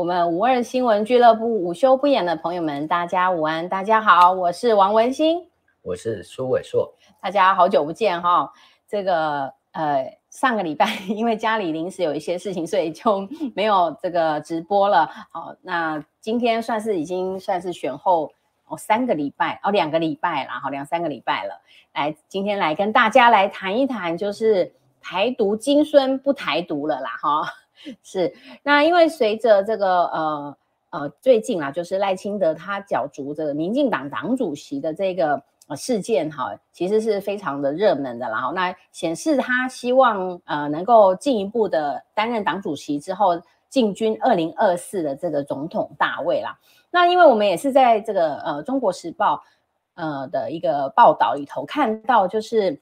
嗨，我们五二新闻俱乐部午休不演的朋友们，大家午安，大家好，我是王文新，我是苏伟硕，大家好久不见哈、哦。这个呃，上个礼拜 因为家里临时有一些事情，所以就没有这个直播了。好，那今天算是已经算是选后哦三个礼拜哦两个礼拜了，好两三个礼拜了。来，今天来跟大家来谈一谈，就是。台独金孙不台独了啦，哈，是那因为随着这个呃呃最近啊，就是赖清德他角逐这个民进党党主席的这个事件哈，其实是非常的热门的啦，哈，那显示他希望呃能够进一步的担任党主席之后进军二零二四的这个总统大位啦。那因为我们也是在这个呃中国时报呃的一个报道里头看到，就是。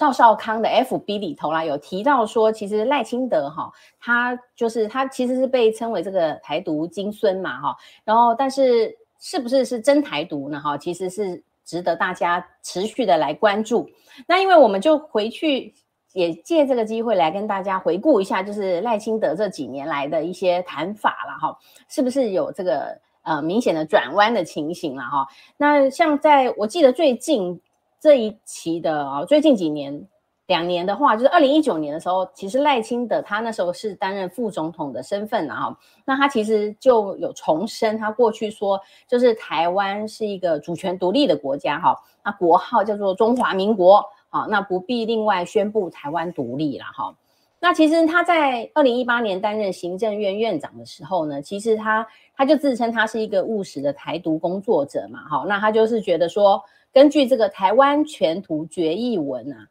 赵少康的 FB 里头啦，有提到说，其实赖清德哈，他就是他其实是被称为这个台独金孙嘛哈，然后但是是不是是真台独呢哈，其实是值得大家持续的来关注。那因为我们就回去也借这个机会来跟大家回顾一下，就是赖清德这几年来的一些谈法了哈，是不是有这个呃明显的转弯的情形了哈？那像在我记得最近。这一期的啊，最近几年两年的话，就是二零一九年的时候，其实赖清德他那时候是担任副总统的身份啊，那他其实就有重申他过去说，就是台湾是一个主权独立的国家哈，那国号叫做中华民国好，那不必另外宣布台湾独立了哈。那其实他在二零一八年担任行政院院长的时候呢，其实他他就自称他是一个务实的台独工作者嘛，哈，那他就是觉得说。根据这个台湾全图决议文啊，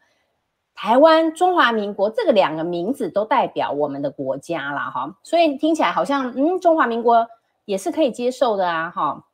台湾中华民国这个两个名字都代表我们的国家啦，哈，所以听起来好像嗯，中华民国也是可以接受的啊，哈。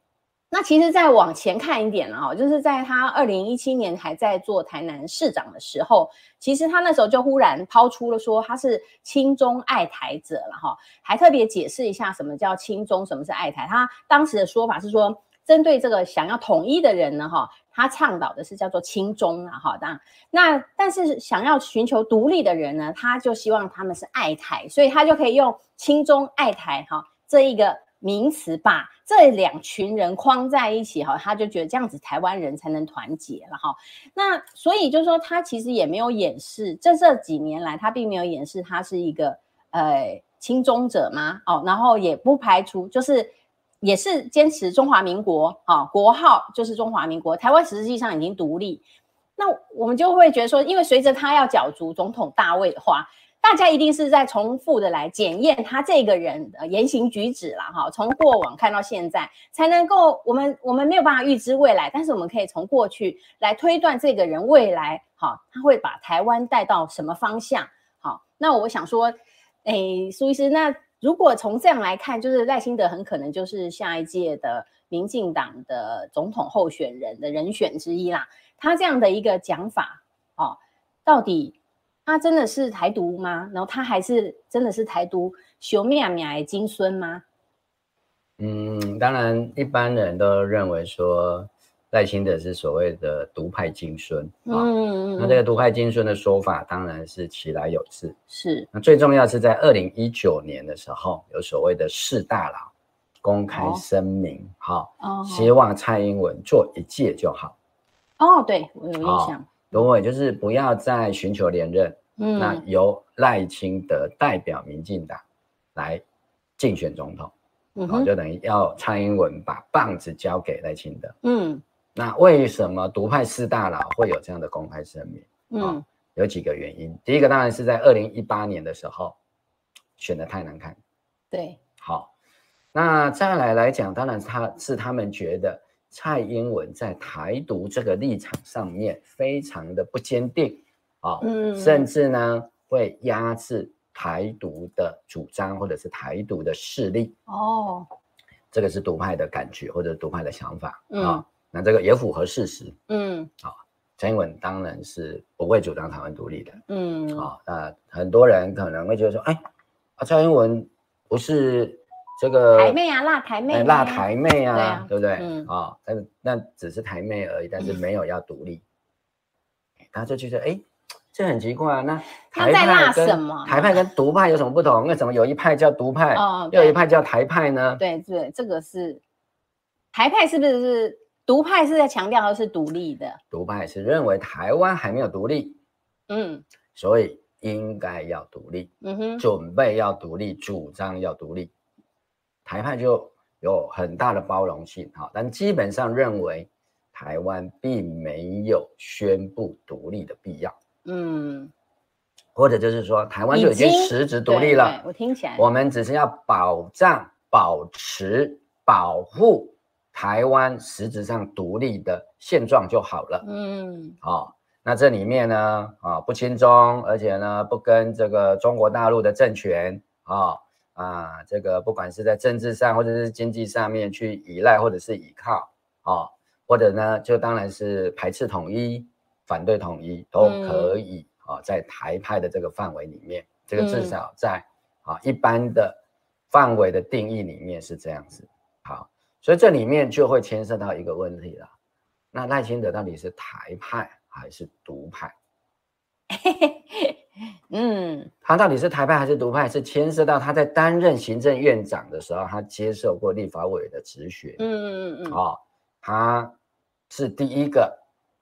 那其实再往前看一点啊，就是在他二零一七年还在做台南市长的时候，其实他那时候就忽然抛出了说他是亲中爱台者了哈，还特别解释一下什么叫亲中，什么是爱台。他当时的说法是说，针对这个想要统一的人呢，哈。他倡导的是叫做亲中啊，哈，当然，那但是想要寻求独立的人呢，他就希望他们是爱台，所以他就可以用亲中爱台哈这一个名词把这两群人框在一起哈，他就觉得这样子台湾人才能团结了哈。那所以就是说他其实也没有掩饰，这这几年来他并没有掩饰他是一个呃亲中者嘛，哦，然后也不排除就是。也是坚持中华民国啊，国号就是中华民国。台湾实际上已经独立，那我们就会觉得说，因为随着他要角逐总统大位的话，大家一定是在重复的来检验他这个人的言行举止了哈。从过往看到现在，才能够我们我们没有办法预知未来，但是我们可以从过去来推断这个人未来哈，他会把台湾带到什么方向？好，那我想说，哎，苏医师那。如果从这样来看，就是赖清德很可能就是下一届的民进党的总统候选人的人选之一啦。他这样的一个讲法，哦，到底他真的是台独吗？然后他还是真的是台独修面面的金孙吗？嗯，当然一般人都认为说。赖清德是所谓的独派金孙，嗯，嗯，那这个独派金孙的说法当然是其来有自，是。那最重要是在二零一九年的时候，有所谓的四大佬公开声明，好，哦，希望蔡英文做一届就好。哦，对，我有印象。对，就是不要再寻求连任，嗯，那由赖清德代表民进党来竞选总统，嗯，就等于要蔡英文把棒子交给赖清德，嗯。那为什么独派四大佬会有这样的公开声明？嗯、哦，有几个原因。第一个当然是在二零一八年的时候选的太难看。对，好，那再来来讲，当然他是他们觉得蔡英文在台独这个立场上面非常的不坚定啊，甚至呢会压制台独的主张或者是台独的势力。哦，这个是独派的感觉或者独派的想法啊。那这个也符合事实，嗯，好、哦，蔡英文当然是不会主张台湾独立的，嗯，啊、哦，那很多人可能会觉得说，哎，啊，蔡英文不是这个台妹啊，辣台妹，辣台妹啊，对，啊对不对？嗯，啊、哦，但是那只是台妹而已，但是没有要独立，大家、嗯、就觉得，哎，这很奇怪啊。那台派跟什么？台派跟独派有什么不同？为什么有一派叫独派，哦，又有一派叫台派呢？对对，这个是台派，是不是是独派是在强调的是独立的？独派是认为台湾还没有独立，嗯，所以应该要独立，嗯哼，准备要独立，主张要独立。台派就有很大的包容性，哈，但基本上认为。台湾并没有宣布独立的必要，嗯，或者就是说，台湾就已经实质独立了。我听起来，我们只是要保障、保持、保护台湾实质上独立的现状就好了。嗯，好、哦，那这里面呢，啊、哦，不亲中，而且呢，不跟这个中国大陆的政权啊、哦、啊，这个不管是在政治上或者是经济上面去依赖或者是依靠啊。哦或者呢，就当然是排斥统一、反对统一都可以啊，在台派的这个范围里面，这个至少在啊一般的范围的定义里面是这样子。好，所以这里面就会牵涉到一个问题了，那赖清德到底是台派还是独派？嗯，他到底是台派还是独派？是牵涉到他在担任行政院长的时候，他接受过立法委员的质询。嗯嗯嗯嗯，好。他是第一个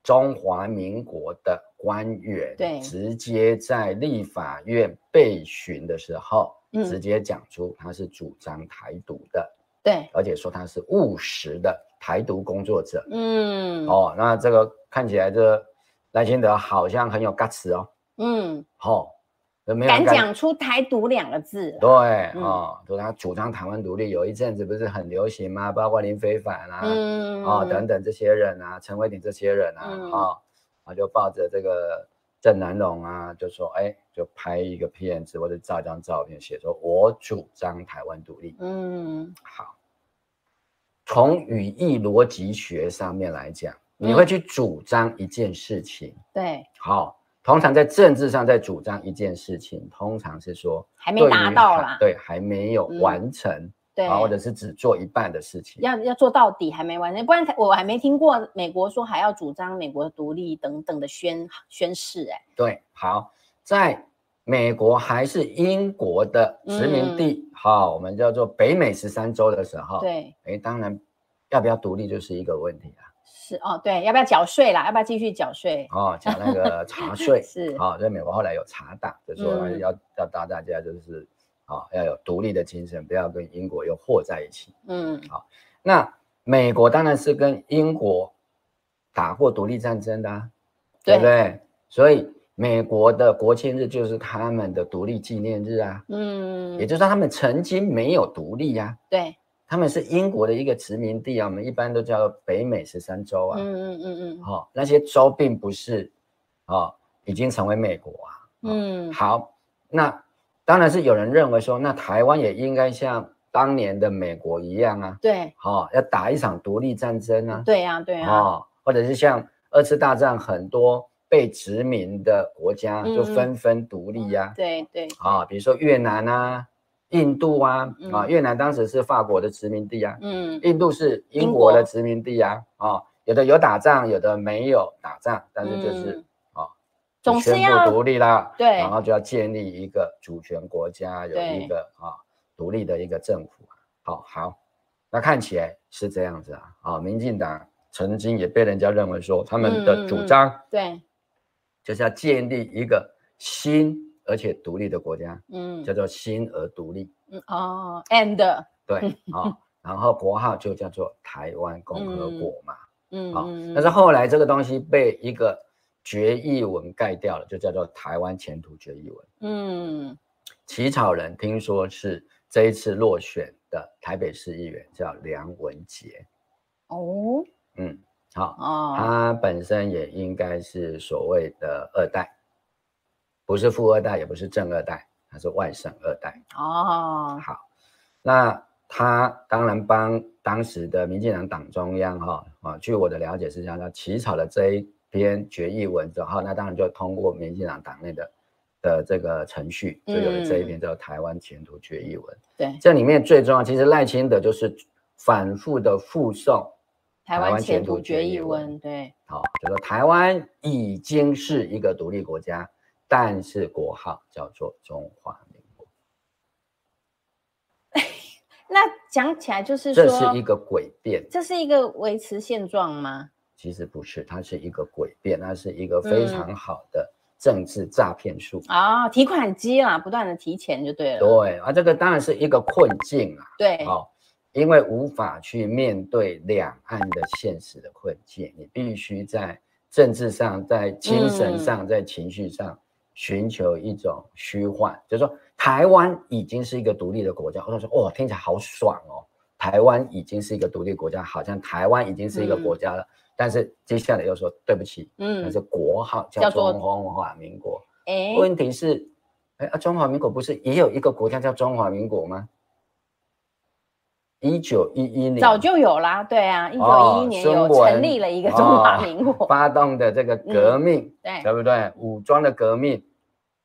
中华民国的官员，对，直接在立法院被询的时候，嗯，直接讲出他是主张台独的，对，而且说他是务实的台独工作者，嗯，哦，那这个看起来这赖清德好像很有 guts 哦，嗯，好、哦。敢讲出台独两个字，对啊，就、他主张台湾独立，有一阵子不是很流行吗？包括林非凡啊，嗯、哦等等这些人啊，陈伟霆这些人啊，嗯、哦，啊就抱着这个郑南榕啊，就说哎，就拍一个片子或者照一张照片，写说我主张台湾独立。嗯，好，从语义逻辑学上面来讲，你会去主张一件事情，嗯、对，好。通常在政治上，在主张一件事情，通常是说还没达到啦，对，还没有完成，嗯、对，或者是只做一半的事情，要要做到底还没完成，不然我还没听过美国说还要主张美国的独立等等的宣宣誓，哎，对，好，在美国还是英国的殖民地，嗯、好，我们叫做北美十三州的时候，对，哎，当然要不要独立就是一个问题啊。是哦，对，要不要缴税啦？要不要继续缴税？哦，缴那个 茶税是。好、哦，在美国后来有茶党，就说要、嗯、要大大家就是啊、哦，要有独立的精神，不要跟英国又和在一起。嗯，好、哦，那美国当然是跟英国打过独立战争的、啊，对，对不对？所以美国的国庆日就是他们的独立纪念日啊。嗯，也就是说他们曾经没有独立呀、啊。对。他们是英国的一个殖民地啊，我们一般都叫北美十三州啊。嗯嗯嗯嗯。好、哦，那些州并不是，哦，已经成为美国啊。哦、嗯。好，那当然是有人认为说，那台湾也应该像当年的美国一样啊。对。好、哦，要打一场独立战争啊。对呀、啊，对呀、啊。哦，或者是像二次大战很多被殖民的国家就纷纷独立呀、啊嗯。对对。啊、哦，比如说越南啊。印度啊，啊，越南当时是法国的殖民地啊，嗯，印度是英国的殖民地啊，啊，有的有打仗，有的没有打仗，但是就是啊，总宣布独立啦，对，然后就要建立一个主权国家，有一个啊独立的一个政府，好好，那看起来是这样子啊，啊，民进党曾经也被人家认为说他们的主张，对，就是要建立一个新。而且独立的国家，嗯，叫做新而独立，嗯哦，and。对啊、哦，然后国号就叫做台湾共和国嘛，嗯，好、哦，但是后来这个东西被一个决议文盖掉了，就叫做台湾前途决议文，嗯，起草人听说是这一次落选的台北市议员叫梁文杰，哦，嗯，好，哦，他本身也应该是所谓的二代。不是富二代，也不是正二代，他是外省二代。哦，好，那他当然帮当时的民进党党中央哈啊，据我的了解是这样，他起草了这一篇决议文之后，那当然就通过民进党党内的的这个程序，就有了这一篇叫《台湾前途决议文》。对、嗯，这里面最重要，其实赖清德就是反复的附送台湾前途决议文。对，好，就说台湾已经是一个独立国家。但是国号叫做中华民国。那讲起来就是说，这是一个诡辩，这是一个维持现状吗？其实不是，它是一个诡辩，它是一个非常好的政治诈骗术啊，提款机啦，不断的提钱就对了。对啊，这个当然是一个困境啊。对，哦，因为无法去面对两岸的现实的困境，你必须在政治上、在精神上、嗯、在情绪上寻求一种虚幻，就是说。台湾已经是一个独立的国家，我说哦，听起来好爽哦。台湾已经是一个独立国家，好像台湾已经是一个国家了。嗯、但是接下来又说对不起，嗯，但是国号叫中华民国。哎，问题是，哎啊，中华民国不是也有一个国家叫中华民国吗？一九一一年早就有啦，对啊，一九一一年有成立了一个中华民国，哦、发动的这个革命，嗯、对，对不对？武装的革命。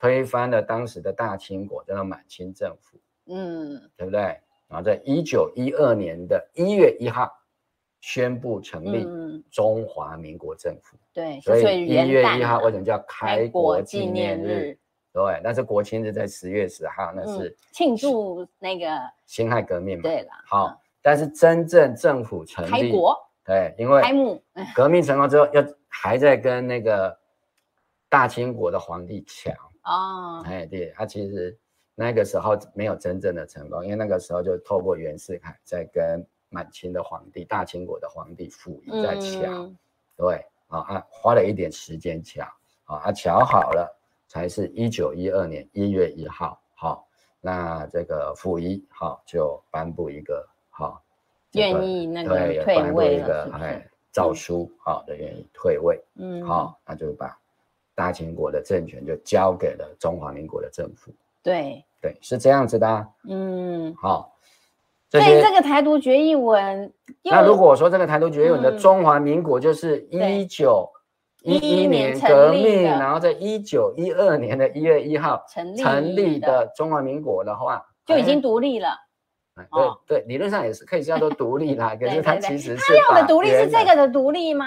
推翻了当时的大清国，叫做满清政府，嗯，对不对？然后在一九一二年的一月一号宣布成立中华民国政府，对，所以一月一号为什么叫开国纪念日？对，那是国庆日，在十月十号，那是庆祝那个辛亥革命嘛？对了，好，但是真正政府成立，开国，对，因为开幕革命成功之后，又还在跟那个大清国的皇帝抢。哦，哎，对，他其实那个时候没有真正的成功，因为那个时候就透过袁世凯在跟满清的皇帝、大清国的皇帝溥仪在抢，嗯、对，啊，花了一点时间抢，啊，抢好了，才是一九一二年一月一号，好，那这个溥仪好就颁布一个好，愿意那个退位一个哎诏书，好的愿意退位，嗯，好，那就把。大清国的政权就交给了中华民国的政府。对对，是这样子的、啊。嗯，好。所以这个台独决议文，那如果说这个台独决议文的中华民国就是一九一一年革命，然后在一九一二年的一月一号成立成立的中华民国的话，就已经独立了。哎、对对，理论上也是可以叫做独立啦。可是它其实是他要的独立是这个的独立吗？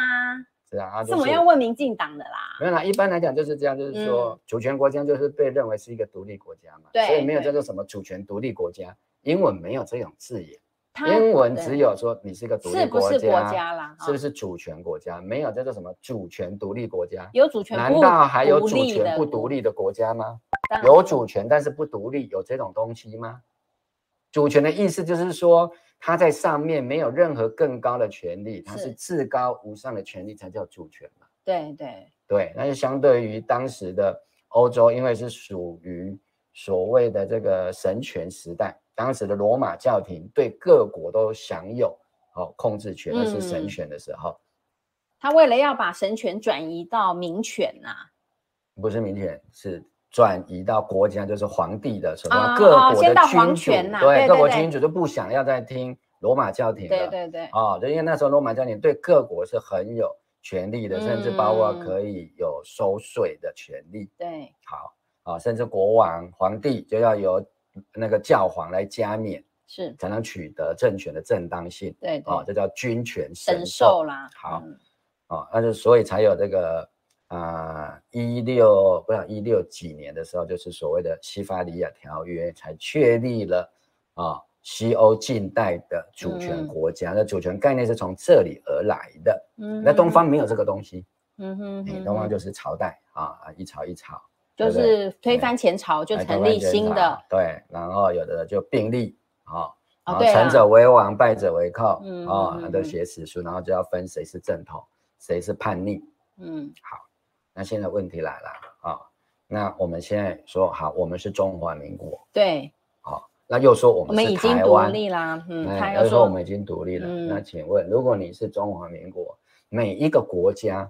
是啊，是我要问民进党的啦。没有啦，一般来讲就是这样，就是说主权国家就是被认为是一个独立国家嘛，所以没有叫做什么主权独立国家。英文没有这种字眼，英文只有说你是一个独立国家，是不是国家啦？是不是主权国家？没有叫做什么主权独立国家。有主权，难道还有主权不独立的国家吗？有主权但是不独立，有这种东西吗？主权的意思就是说。他在上面没有任何更高的权利，他是至高无上的权利才叫主权嘛？对对对，那就相对于当时的欧洲，因为是属于所谓的这个神权时代，当时的罗马教廷对各国都享有哦控制权，那是神权的时候。他为了要把神权转移到民权呐、啊？不是民权，是。转移到国家，就是皇帝的什么各国的君主，啊哦、对，对，对，对各国君主就不想要再听罗马教廷了。对对对，哦，就因为那时候罗马教廷对各国是很有权利的，嗯、甚至包括可以有收税的权利。对，好啊、哦，甚至国王、皇帝就要由那个教皇来加冕，是才能取得政权的正当性。对，对，哦，这叫君权神授啦。好，嗯、哦，那就所以才有这个。啊，一六不知道一六几年的时候，就是所谓的西法里亚条约，才确立了啊西欧近代的主权国家。那、嗯、主权概念是从这里而来的。嗯，那东方没有这个东西。嗯哼，哼，东方就是朝代啊，一朝一朝，就是推翻前朝就成立新的。对，然后有的就并立啊，啊，成者为王，败者为寇。嗯啊，都写史书，然后就要分谁是正统，谁是叛逆。嗯，好。那现在问题来了啊、哦，那我们现在说好，我们是中华民国，对，好、哦，那又说我们是台湾，我们已经独立啦，嗯，他又说我们已经独立了，嗯、那请问，如果你是中华民国，每一个国家，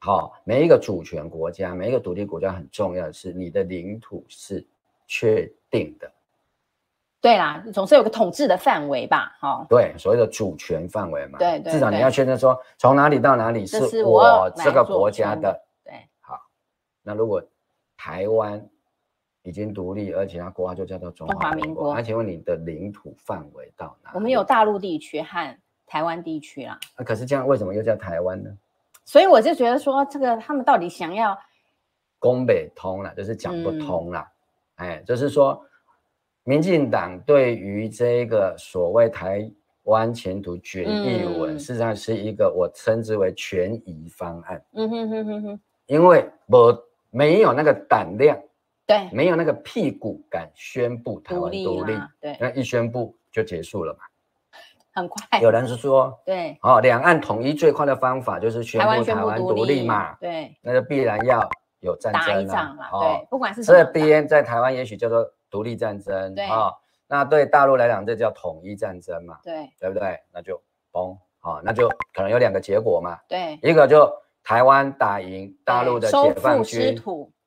好、哦，每一个主权国家，每一个独立国家，很重要的是你的领土是确定的，对啦，总是有个统治的范围吧，哈、哦，对，所谓的主权范围嘛，对，对，至少你要确认说，从哪里到哪里是我这个国家的。对，好那如果台湾已经独立，而且它国号就叫做中华民国，那请问你的领土范围到哪里？我们有大陆地区和台湾地区啦。那可是这样，为什么又叫台湾呢？所以我就觉得说，这个他们到底想要讲不通了，就是讲不通了。嗯、哎，就是说，民进党对于这个所谓台湾前途决议文，嗯、事实上是一个我称之为权宜方案。嗯哼哼哼哼，因为我没有那个胆量，对，没有那个屁股敢宣布台湾独立，对，那一宣布就结束了嘛。很快，有人是说，对，哦，两岸统一最快的方法就是宣布台湾独立嘛，对，那就必然要有战争啊，打一仗嘛，对，不管是这边在台湾也许叫做独立战争，对。啊，那对大陆来讲这叫统一战争嘛，对，对不对？那就崩，啊，那就可能有两个结果嘛，对，一个就台湾打赢大陆的解放军，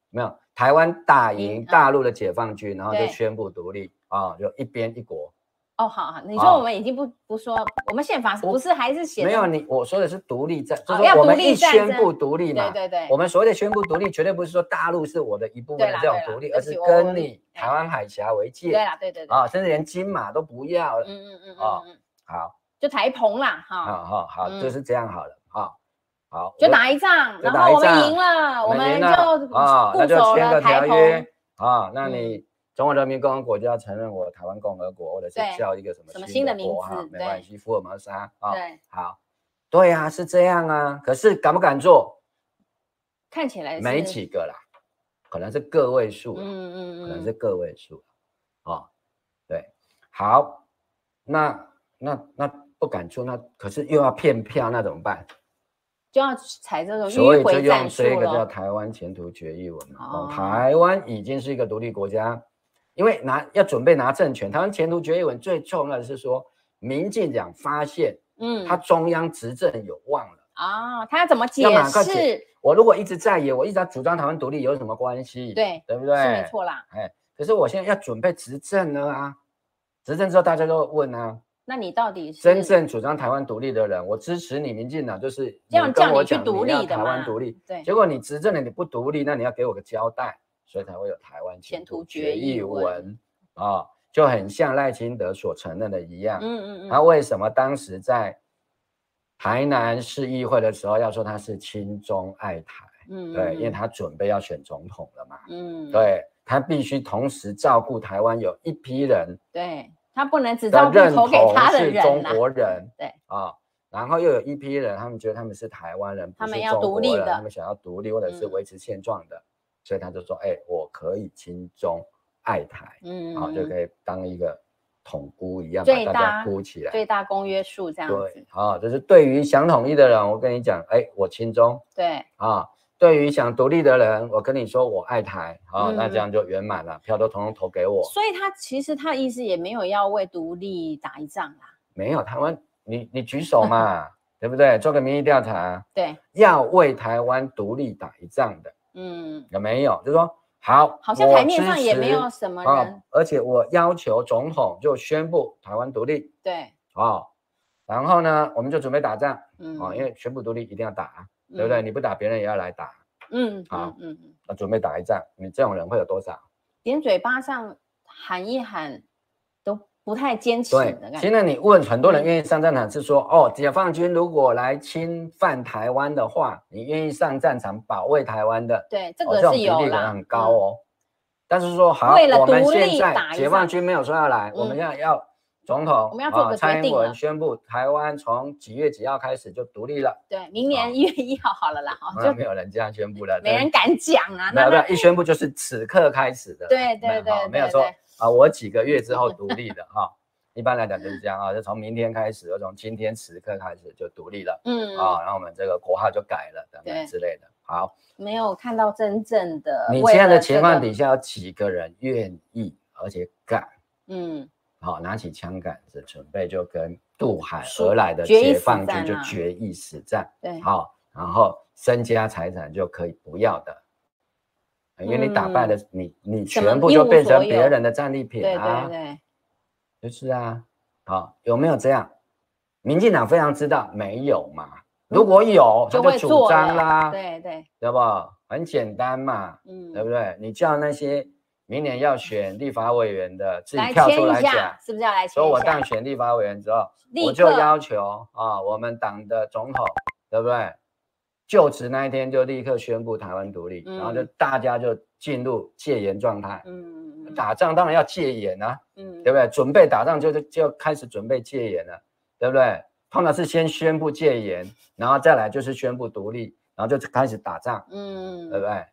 没有，台湾打赢大陆的解放军，然后就宣布独立啊，就一边一国。哦，好，好，你说我们已经不不说，我们宪法不是还是写没有你，我说的是独立战，就是我们一宣布独立嘛，对对对，我们所谓的宣布独立，绝对不是说大陆是我的一部分的这种独立，而是跟你台湾海峡为界，对啦，对对对，啊，甚至连金马都不要嗯，嗯嗯嗯啊，好，就台澎啦，哈，好好好，就是这样好了，好，好，就打一仗，然后我们赢了，我们就啊，那就签个条约，啊，那你。中华人民共和国就要承认我台湾共和国，或者是叫一个什么新的名字哈，没关系，福尔摩沙啊，对，好，对啊，是这样啊，可是敢不敢做？看起来没几个啦，可能是个位数，嗯嗯嗯，可能是个位数，哦，对，好，那那那不敢做，那可是又要骗票，那怎么办？就要采这种所以就用这个叫台湾前途决议文嘛，台湾已经是一个独立国家。因为拿要准备拿政权，台湾前途决议文最重要的是说，民进党发现，嗯，他中央执政有望了啊，他要怎么解释？我如果一直在野，我一直在主张台湾独立，有什么关系？对，对不对？是没错啦。哎，可是我现在要准备执政了啊，执政之后大家都问啊，那你到底是真正主张台湾独立的人？我支持你，民进党就是这样叫你去独立的？台湾独立，对。结果你执政了，你不独立，那你要给我个交代。所以才会有台湾前途决议文啊、哦，就很像赖清德所承认的一样。嗯嗯嗯。他为什么当时在台南市议会的时候要说他是亲中爱台？嗯，对，因为他准备要选总统了嘛。嗯，对，他必须同时照顾台湾有一批人，对，他不能只照顾投给他的人，是中国人。对啊、哦，然后又有一批人，他们觉得他们是台湾人，他们要独立的，他们想要独立或者是维持现状的。嗯所以他就说：“哎、欸，我可以亲中爱台，嗯，好，就可以当一个统孤一样，把大家孤起来，最大公约数这样子。对，好，就是对于想统一的人，我跟你讲，哎、欸，我亲中。对，啊，对于想独立的人，我跟你说，我爱台，好，嗯、那这样就圆满了，票都统统投给我。所以他其实他的意思也没有要为独立打一仗啦。没有，台湾，你你举手嘛，对不对？做个民意调查，对，要为台湾独立打一仗的。”嗯，有没有？就是说好，好像台面上也没有什么人，哦、而且我要求总统就宣布台湾独立。对，哦，然后呢，我们就准备打仗。嗯，哦，因为宣布独立一定要打，嗯、对不对？你不打，别人也要来打。嗯，好，嗯嗯，那准备打一仗，你这种人会有多少？连嘴巴上喊一喊。不太坚持的感觉。现在你问很多人愿意上战场，是说、嗯、哦，解放军如果来侵犯台湾的话，你愿意上战场保卫台湾的？对，这个是有、哦、这种比例很高哦。嗯、但是说好，我们现在解放军没有说要来，嗯、我们现在要总统，我们要做个决定、哦、蔡英文宣布台湾从几月几号开始就独立了。对，明年一月一号好了啦，好、哦，就没有人这样宣布了，没人敢讲啊。没有没有，一宣布就是此刻开始的。对对对，没有说。啊，我几个月之后 独立的哈，一般来讲就是这样啊，就从明天开始，就从今天此刻开始就独立了，嗯啊，然后我们这个国号就改了等等之类的。好，没有看到真正的。你现在的情况底下，有几个人愿意而且敢？嗯，好，拿起枪杆子准备就跟渡海而来的解放军就决一死战。对，好，然后身家财产就可以不要的。因为你打败了你，你全部就变成别人的战利品啊！对对对，就是啊，好，有没有这样？民进党非常知道没有嘛？如果有，他就主张啦，对对，对不？很简单嘛，嗯，对不对？你叫那些明年要选立法委员的自己跳出来讲，是不是要来？说我当选立法委员之后，我就要求啊，我们党的总统，对不对？就职那一天就立刻宣布台湾独立，嗯、然后就大家就进入戒严状态。嗯，打仗当然要戒严啊，嗯，对不对？准备打仗就就开始准备戒严了，对不对？通常是先宣布戒严，然后再来就是宣布独立，然后就开始打仗，嗯，对不对？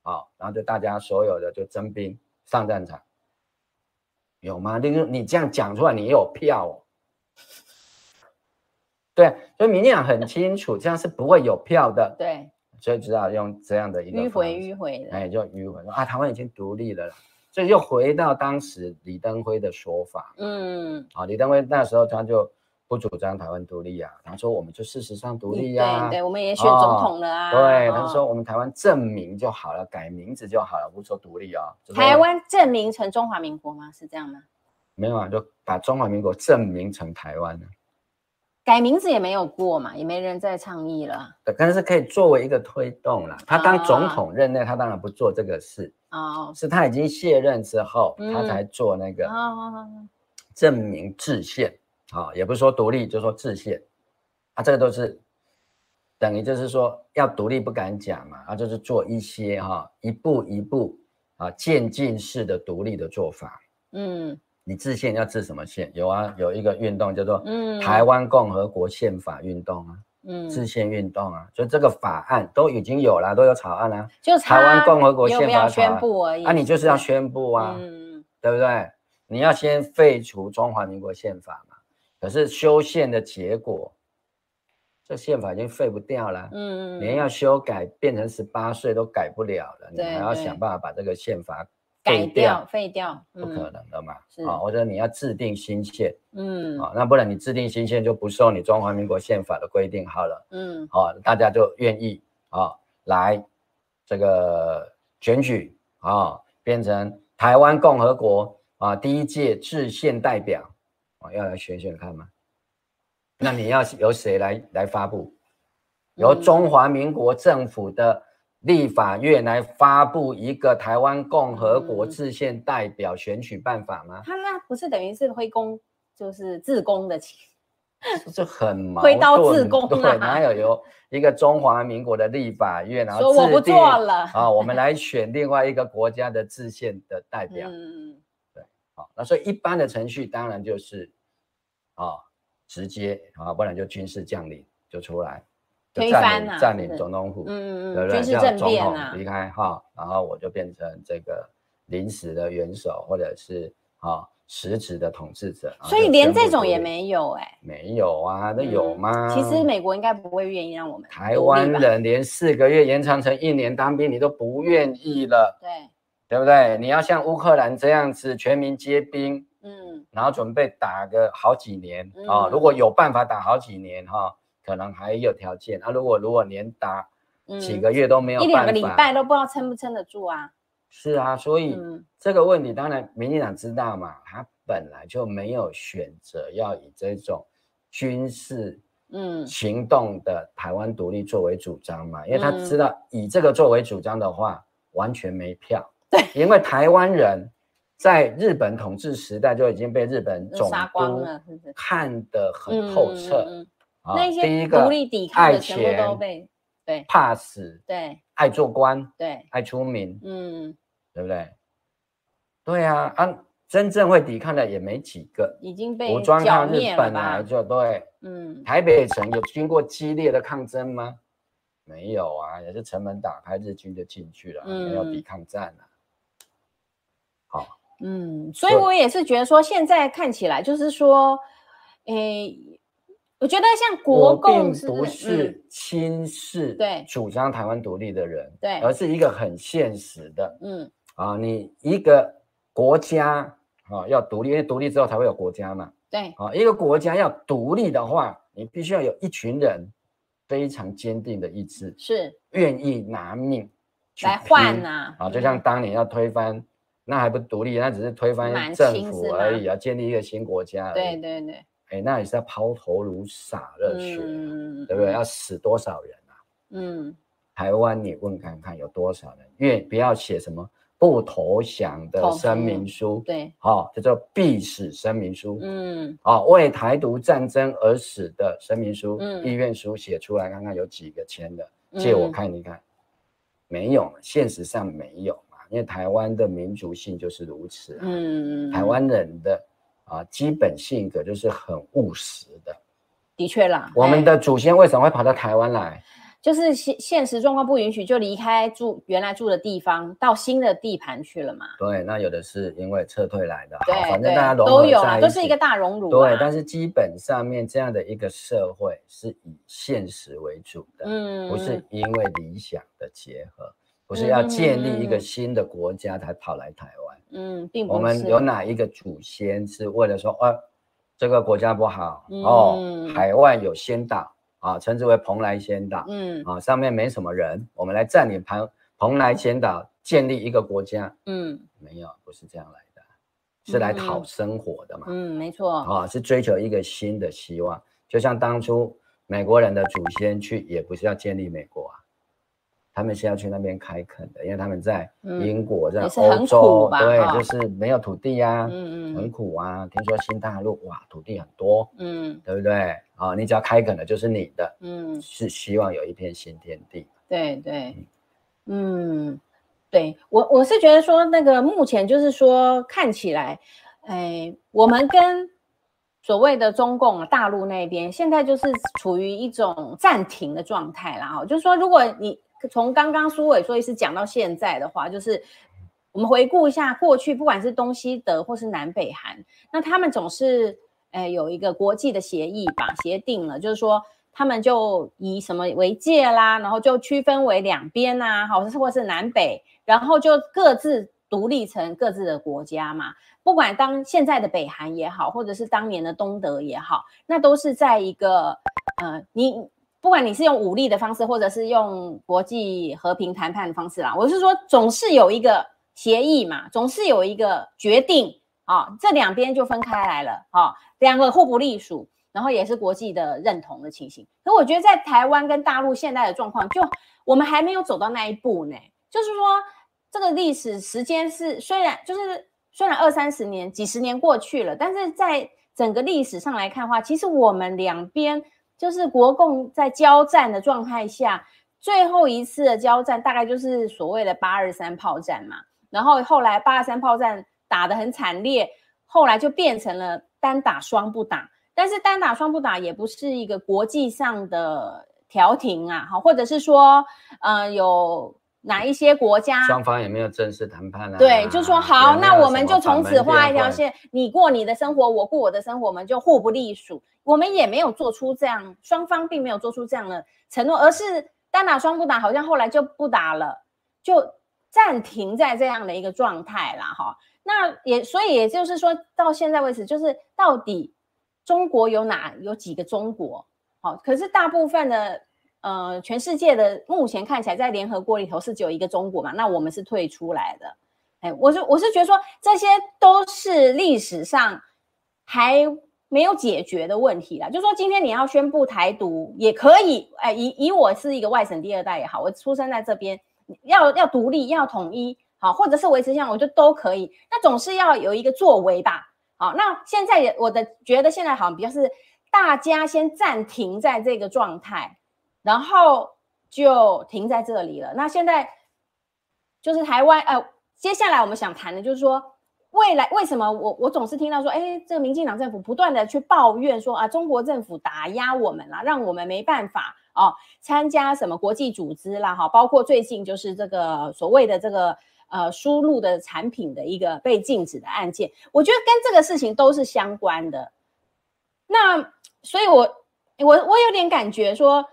好，然后就大家所有的就征兵上战场，有吗？你你这样讲出来，你有票哦。对，所以民进党很清楚，这样是不会有票的。对，所以只好用这样的一个迂回迂回的，哎，就迂回说啊，台湾已经独立了，所以又回到当时李登辉的说法。嗯，啊，李登辉那时候他就不主张台湾独立啊，他说我们就事实上独立、啊，对对，我们也选总统了啊。哦、对，哦、他说我们台湾证明就好了，改名字就好了，不说独立啊、哦。台湾证明成中华民国吗？是这样吗？没有啊，就把中华民国证明成台湾了。改名字也没有过嘛，也没人在倡议了。对，但是可以作为一个推动啦。他当总统任内，他当然不做这个事。哦，是他已经卸任之后，嗯、他才做那个证明制宪。啊，也不是说独立，就是说制宪。啊，这个都是等于就是说要独立不敢讲嘛，啊，就是做一些哈，一步一步啊渐进式的独立的做法。嗯。你制宪要制什么宪？有啊，有一个运动叫做“台湾共和国宪法运动”啊，嗯，制宪运动啊，所以这个法案都已经有了，都有草案啦、啊，就台湾共和国宪法宣布而已。啊，你就是要宣布啊，嗯，对不对？你要先废除中华民国宪法嘛，可是修宪的结果，这宪法已经废不掉了，嗯，连要修改变成十八岁都改不了了，你还要想办法把这个宪法。改掉、废掉，不可能的嘛？是啊，或者你要制定新宪，嗯，啊，那不然你制定新宪就不受你中华民国宪法的规定好了，嗯，好，大家就愿意啊来这个选举啊，变成台湾共和国啊第一届制宪代表啊，要来选选看吗？那你要由谁来来发布？由中华民国政府的。立法院来发布一个台湾共和国制宪代表选举办法吗？他那不是等于是挥公，就是自公的情，这很矛盾。挥刀自宫对，哪有有一个中华民国的立法院，然后说我不做了啊，我们来选另外一个国家的制宪的代表。嗯，对，好，那所以一般的程序当然就是啊，直接啊，不然就军事将领就出来。推翻啊，占领总统府，嗯嗯，对不对？军事政变啊，离开哈，然后我就变成这个临时的元首，或者是啊实质的统治者。所以连这种也没有哎、欸，没有啊，那有吗？其实美国应该不会愿意让我们台湾人连四个月延长成一年当兵，你都不愿意了，对对不对？你要像乌克兰这样子全民皆兵，嗯，然后准备打个好几年啊，如果有办法打好几年哈。可能还有条件啊，如果如果连打几个月都没有，嗯、一两个礼拜都不知道撑不撑得住啊。是啊，所以这个问题当然民进党知道嘛，他本来就没有选择要以这种军事嗯行动的台湾独立作为主张嘛，因为他知道以这个作为主张的话完全没票。对，因为台湾人在日本统治时代就已经被日本总督看得很透彻。那些独立抵抗的全部都被对怕死，对爱做官，对爱出名，嗯，对不对？对啊，啊，真正会抵抗的也没几个，已经被武装抗日本来就对，嗯，台北城有经过激烈的抗争吗？没有啊，也是城门打开，日军就进去了，没有抵抗战了。好，嗯，所以我也是觉得说，现在看起来就是说，诶。我觉得像国共并不是轻视对主张台湾独立的人，对，而是一个很现实的，嗯。啊，你一个国家啊要独立，因为独立之后才会有国家嘛，对，啊，一个国家要独立的话，你必须要有一群人非常坚定的意志，是。愿意拿命来换呐，啊，就像当年要推翻，那还不独立，那只是推翻政府而已啊，建立一个新国家，对对对。哎，那也是要抛头颅洒热血，嗯、对不对？要死多少人啊？嗯，台湾你问看看有多少人因为不要写什么不投降的声明书？对，好、哦，叫做必死声明书。嗯，好、哦，为台独战争而死的声明书、嗯、意愿书写出来看看有几个签的？借我看一看，嗯、没有，现实上没有嘛，因为台湾的民族性就是如此、啊。嗯，台湾人的啊基本性格就是很务实的。的确啦，我们的祖先为什么会跑到台湾来？就是现现实状况不允许，就离开住原来住的地方，到新的地盘去了嘛。对，那有的是因为撤退来的，对，反正大家都有啊，都是一个大熔炉。对，但是基本上面这样的一个社会是以现实为主的，嗯，不是因为理想的结合，不是要建立一个新的国家才跑来台湾，嗯，并不是。我们有哪一个祖先是为了说，哦、啊，这个国家不好、嗯、哦，海外有先导。啊，称之为蓬莱仙岛。嗯，啊，上面没什么人，我们来占领蓬蓬莱仙岛，建立一个国家。嗯，没有，不是这样来的，是来讨生活的嘛。嗯，没错。啊，是追求一个新的希望，就像当初美国人的祖先去，也不是要建立美国啊。他们是要去那边开垦的，因为他们在英国，在欧洲，对，就是没有土地啊，嗯嗯，很苦啊。听说新大陆哇，土地很多，嗯，对不对？啊，你只要开垦的，就是你的，嗯，是希望有一片新天地。对对，嗯，对我我是觉得说，那个目前就是说看起来，哎，我们跟所谓的中共大陆那边现在就是处于一种暂停的状态啦。哈，就是说如果你。从刚刚苏伟说一直讲到现在的话，就是我们回顾一下过去，不管是东西德或是南北韩，那他们总是诶有一个国际的协议吧，协定了，就是说他们就以什么为界啦，然后就区分为两边呐，好，或是南北，然后就各自独立成各自的国家嘛。不管当现在的北韩也好，或者是当年的东德也好，那都是在一个呃你。不管你是用武力的方式，或者是用国际和平谈判的方式啦，我是说，总是有一个协议嘛，总是有一个决定啊、这两边就分开来了啊、两个互不隶属，然后也是国际的认同的情形。可我觉得在台湾跟大陆现在的状况，就我们还没有走到那一步呢。就是说，这个历史时间是虽然就是虽然二三十年、几十年过去了，但是在整个历史上来看的话，其实我们两边。就是国共在交战的状态下，最后一次的交战大概就是所谓的八二三炮战嘛。然后后来八二三炮战打得很惨烈，后来就变成了单打双不打。但是单打双不打也不是一个国际上的调停啊，好，或者是说，呃，有哪一些国家双方也没有正式谈判啊？对，就说好，那我们就从此画一条线，你过你的生活，我过我的生活，我们就互不隶属。我们也没有做出这样，双方并没有做出这样的承诺，而是单打双不打，好像后来就不打了，就暂停在这样的一个状态了哈。那也所以也就是说，到现在为止，就是到底中国有哪有几个中国？好，可是大部分的呃全世界的目前看起来，在联合国里头是只有一个中国嘛？那我们是退出来的。哎，我是我是觉得说，这些都是历史上还。没有解决的问题啦，就说今天你要宣布台独也可以，哎，以以我是一个外省第二代也好，我出生在这边，要要独立要统一，好，或者是维持现状，我觉得都可以。那总是要有一个作为吧，好，那现在也我的觉得现在好像比较是大家先暂停在这个状态，然后就停在这里了。那现在就是台湾，呃，接下来我们想谈的就是说。未来为什么我我总是听到说，哎，这个民进党政府不断的去抱怨说啊，中国政府打压我们啦，让我们没办法哦参加什么国际组织啦，哈，包括最近就是这个所谓的这个呃输入的产品的一个被禁止的案件，我觉得跟这个事情都是相关的。那所以我，我我我有点感觉说，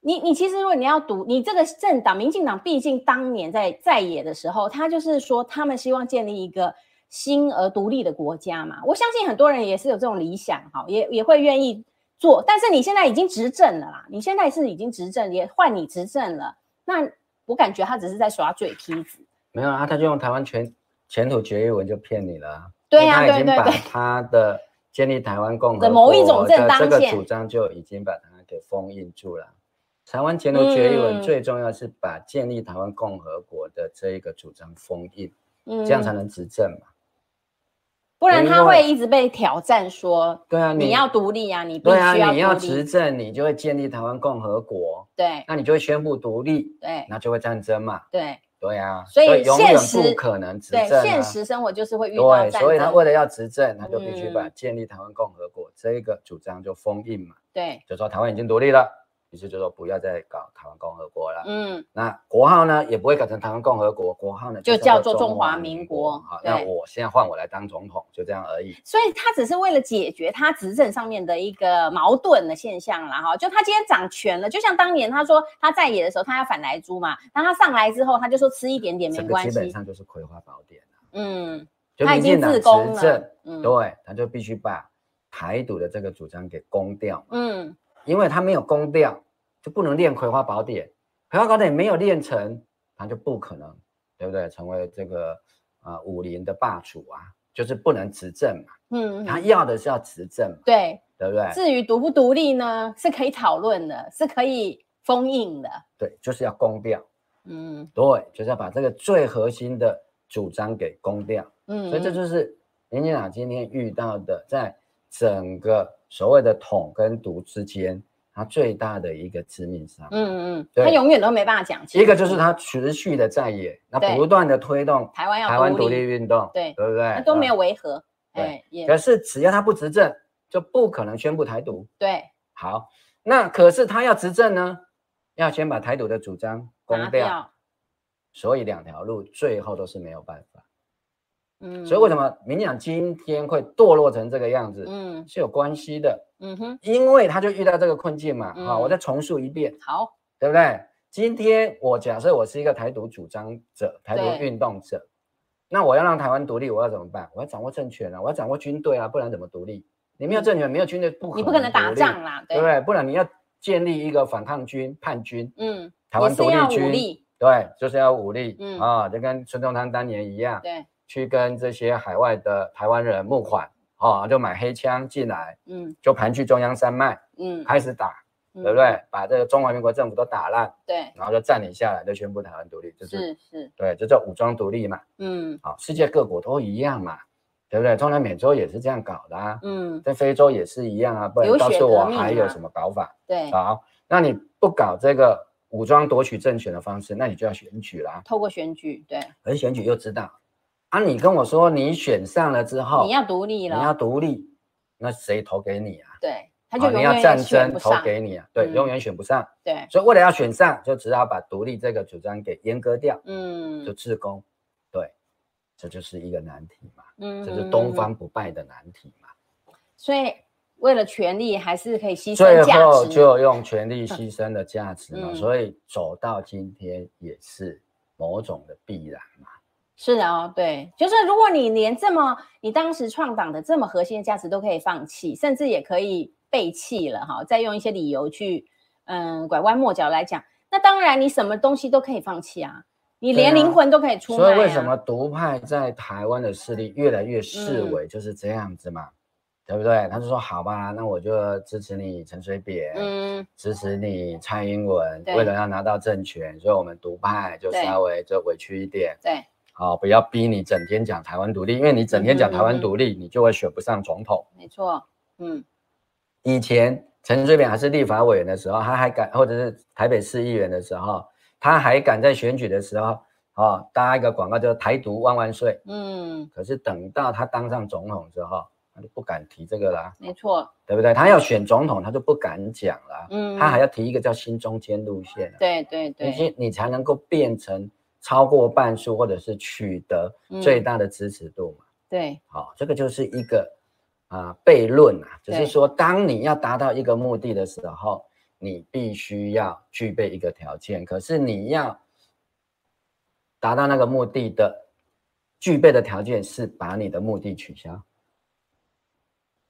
你你其实如果你要读你这个政党，民进党毕竟当年在在野的时候，他就是说他们希望建立一个。新而独立的国家嘛，我相信很多人也是有这种理想，哈，也也会愿意做。但是你现在已经执政了啦，你现在是已经执政，也换你执政了，那我感觉他只是在耍嘴皮子。没有啊，他就用台湾全前途决议文就骗你了。对呀、啊，他已经把他的建立台湾共和国的某一种正当这个主张就已经把它给封印住了。台湾前途决议文最重要是把建立台湾共和国的这一个主张封印，嗯、这样才能执政嘛。不然他会一直被挑战说，对啊，你要独立啊，你必须要。对啊，你要执政，你就会建立台湾共和国。对，那你就会宣布独立。对，那就会战争嘛。对，对啊，所以永远不可能执政。对，现实生活就是会遇到战争。对，所以他为了要执政，他就必须把建立台湾共和国这一个主张就封印嘛。对，就说台湾已经独立了。于是就说不要再搞台湾共和国了。嗯，那国号呢也不会改成台湾共和国，国号呢就叫做中华民国。好，那我现在换我来当总统，就这样而已。所以他只是为了解决他执政上面的一个矛盾的现象了哈。就他今天掌权了，就像当年他说他在野的时候，他要反莱猪嘛。当他上来之后，他就说吃一点点没关系。基本上就是葵花宝典了。嗯，他已经自宫了。嗯，对，他就必须把台独的这个主张给攻掉。嗯，因为他没有攻掉。就不能练葵花宝典，葵花宝典没有练成，他就不可能，对不对？成为这个啊、呃、武林的霸主啊，就是不能执政嘛。嗯，他要的是要执政嘛，对，对不对？至于独不独立呢，是可以讨论的，是可以封印的。对，就是要攻掉。嗯，对，就是要把这个最核心的主张给攻掉。嗯，所以这就是林进党今天遇到的，在整个所谓的统跟独之间。它最大的一个致命伤，嗯嗯，他永远都没办法讲清。一个就是他持续的在野，那不断的推动台湾要台湾独立运动，对对不对？都没有违和，对。可是只要他不执政，就不可能宣布台独。对，好，那可是他要执政呢，要先把台独的主张攻掉，所以两条路最后都是没有办法。嗯，所以为什么民进党今天会堕落成这个样子？嗯，是有关系的。嗯哼，因为他就遇到这个困境嘛。嗯、好，我再重述一遍。好，对不对？今天我假设我是一个台独主张者、台独运动者，那我要让台湾独立，我要怎么办？我要掌握政权啊，我要掌握军队啊，不然怎么独立？你没有政权，嗯、没有军队，不可能，你不可能打仗啦，对，不对？不然你要建立一个反抗军、叛军，嗯，台湾独立军，力对，就是要武力，嗯啊，就跟孙中山当年一样，对。去跟这些海外的台湾人募款，哦，就买黑枪进来，嗯，就盘踞中央山脉，嗯，开始打，嗯、对不对？把这个中华民国政府都打烂，对，然后就占领下来，就宣布台湾独立，就是是，是对，这叫武装独立嘛，嗯，好、哦，世界各国都一样嘛，对不对？中南美洲也是这样搞的啊，嗯，在非洲也是一样啊，不然告诉我还有什么搞法？对，好，那你不搞这个武装夺取政权的方式，那你就要选举啦，透过选举，对，而选举又知道。啊，你跟我说你选上了之后，你要独立了，你要独立，那谁投给你啊？对，他就永远你要战争投给你啊？对，永远选不上。对，所以为了要选上，就只好把独立这个主张给阉割掉。嗯，就自宫。对，这就是一个难题嘛。嗯，这是东方不败的难题嘛。所以为了权力，还是可以牺牲最后就用权力牺牲的价值嘛。嗯，所以走到今天也是某种的必然嘛。是的哦，对，就是如果你连这么你当时创党的这么核心的价值都可以放弃，甚至也可以背弃了哈，再用一些理由去嗯拐弯抹角来讲，那当然你什么东西都可以放弃啊，你连灵魂都可以出卖啊。所以为什么独派在台湾的势力越来越式微，就是这样子嘛，嗯、对不对？他就说好吧，那我就支持你陈水扁，嗯，支持你蔡英文，为了要拿到政权，所以我们独派就稍微就委屈一点，对。对好、哦，不要逼你整天讲台湾独立，因为你整天讲台湾独立，你就会选不上总统。没错，嗯，以前陈水扁还是立法委员的时候，他还敢，或者是台北市议员的时候，他还敢在选举的时候，哦，搭一个广告叫“台独万万岁”。嗯，可是等到他当上总统之后，他就不敢提这个啦。没错，对不对？他要选总统，他就不敢讲了。嗯，他还要提一个叫新中间路线。对对对，你你才能够变成。超过半数，或者是取得最大的支持度嘛？嗯、对，好、哦，这个就是一个啊悖论啊，只是说，当你要达到一个目的的时候，你必须要具备一个条件，可是你要达到那个目的的具备的条件是把你的目的取消，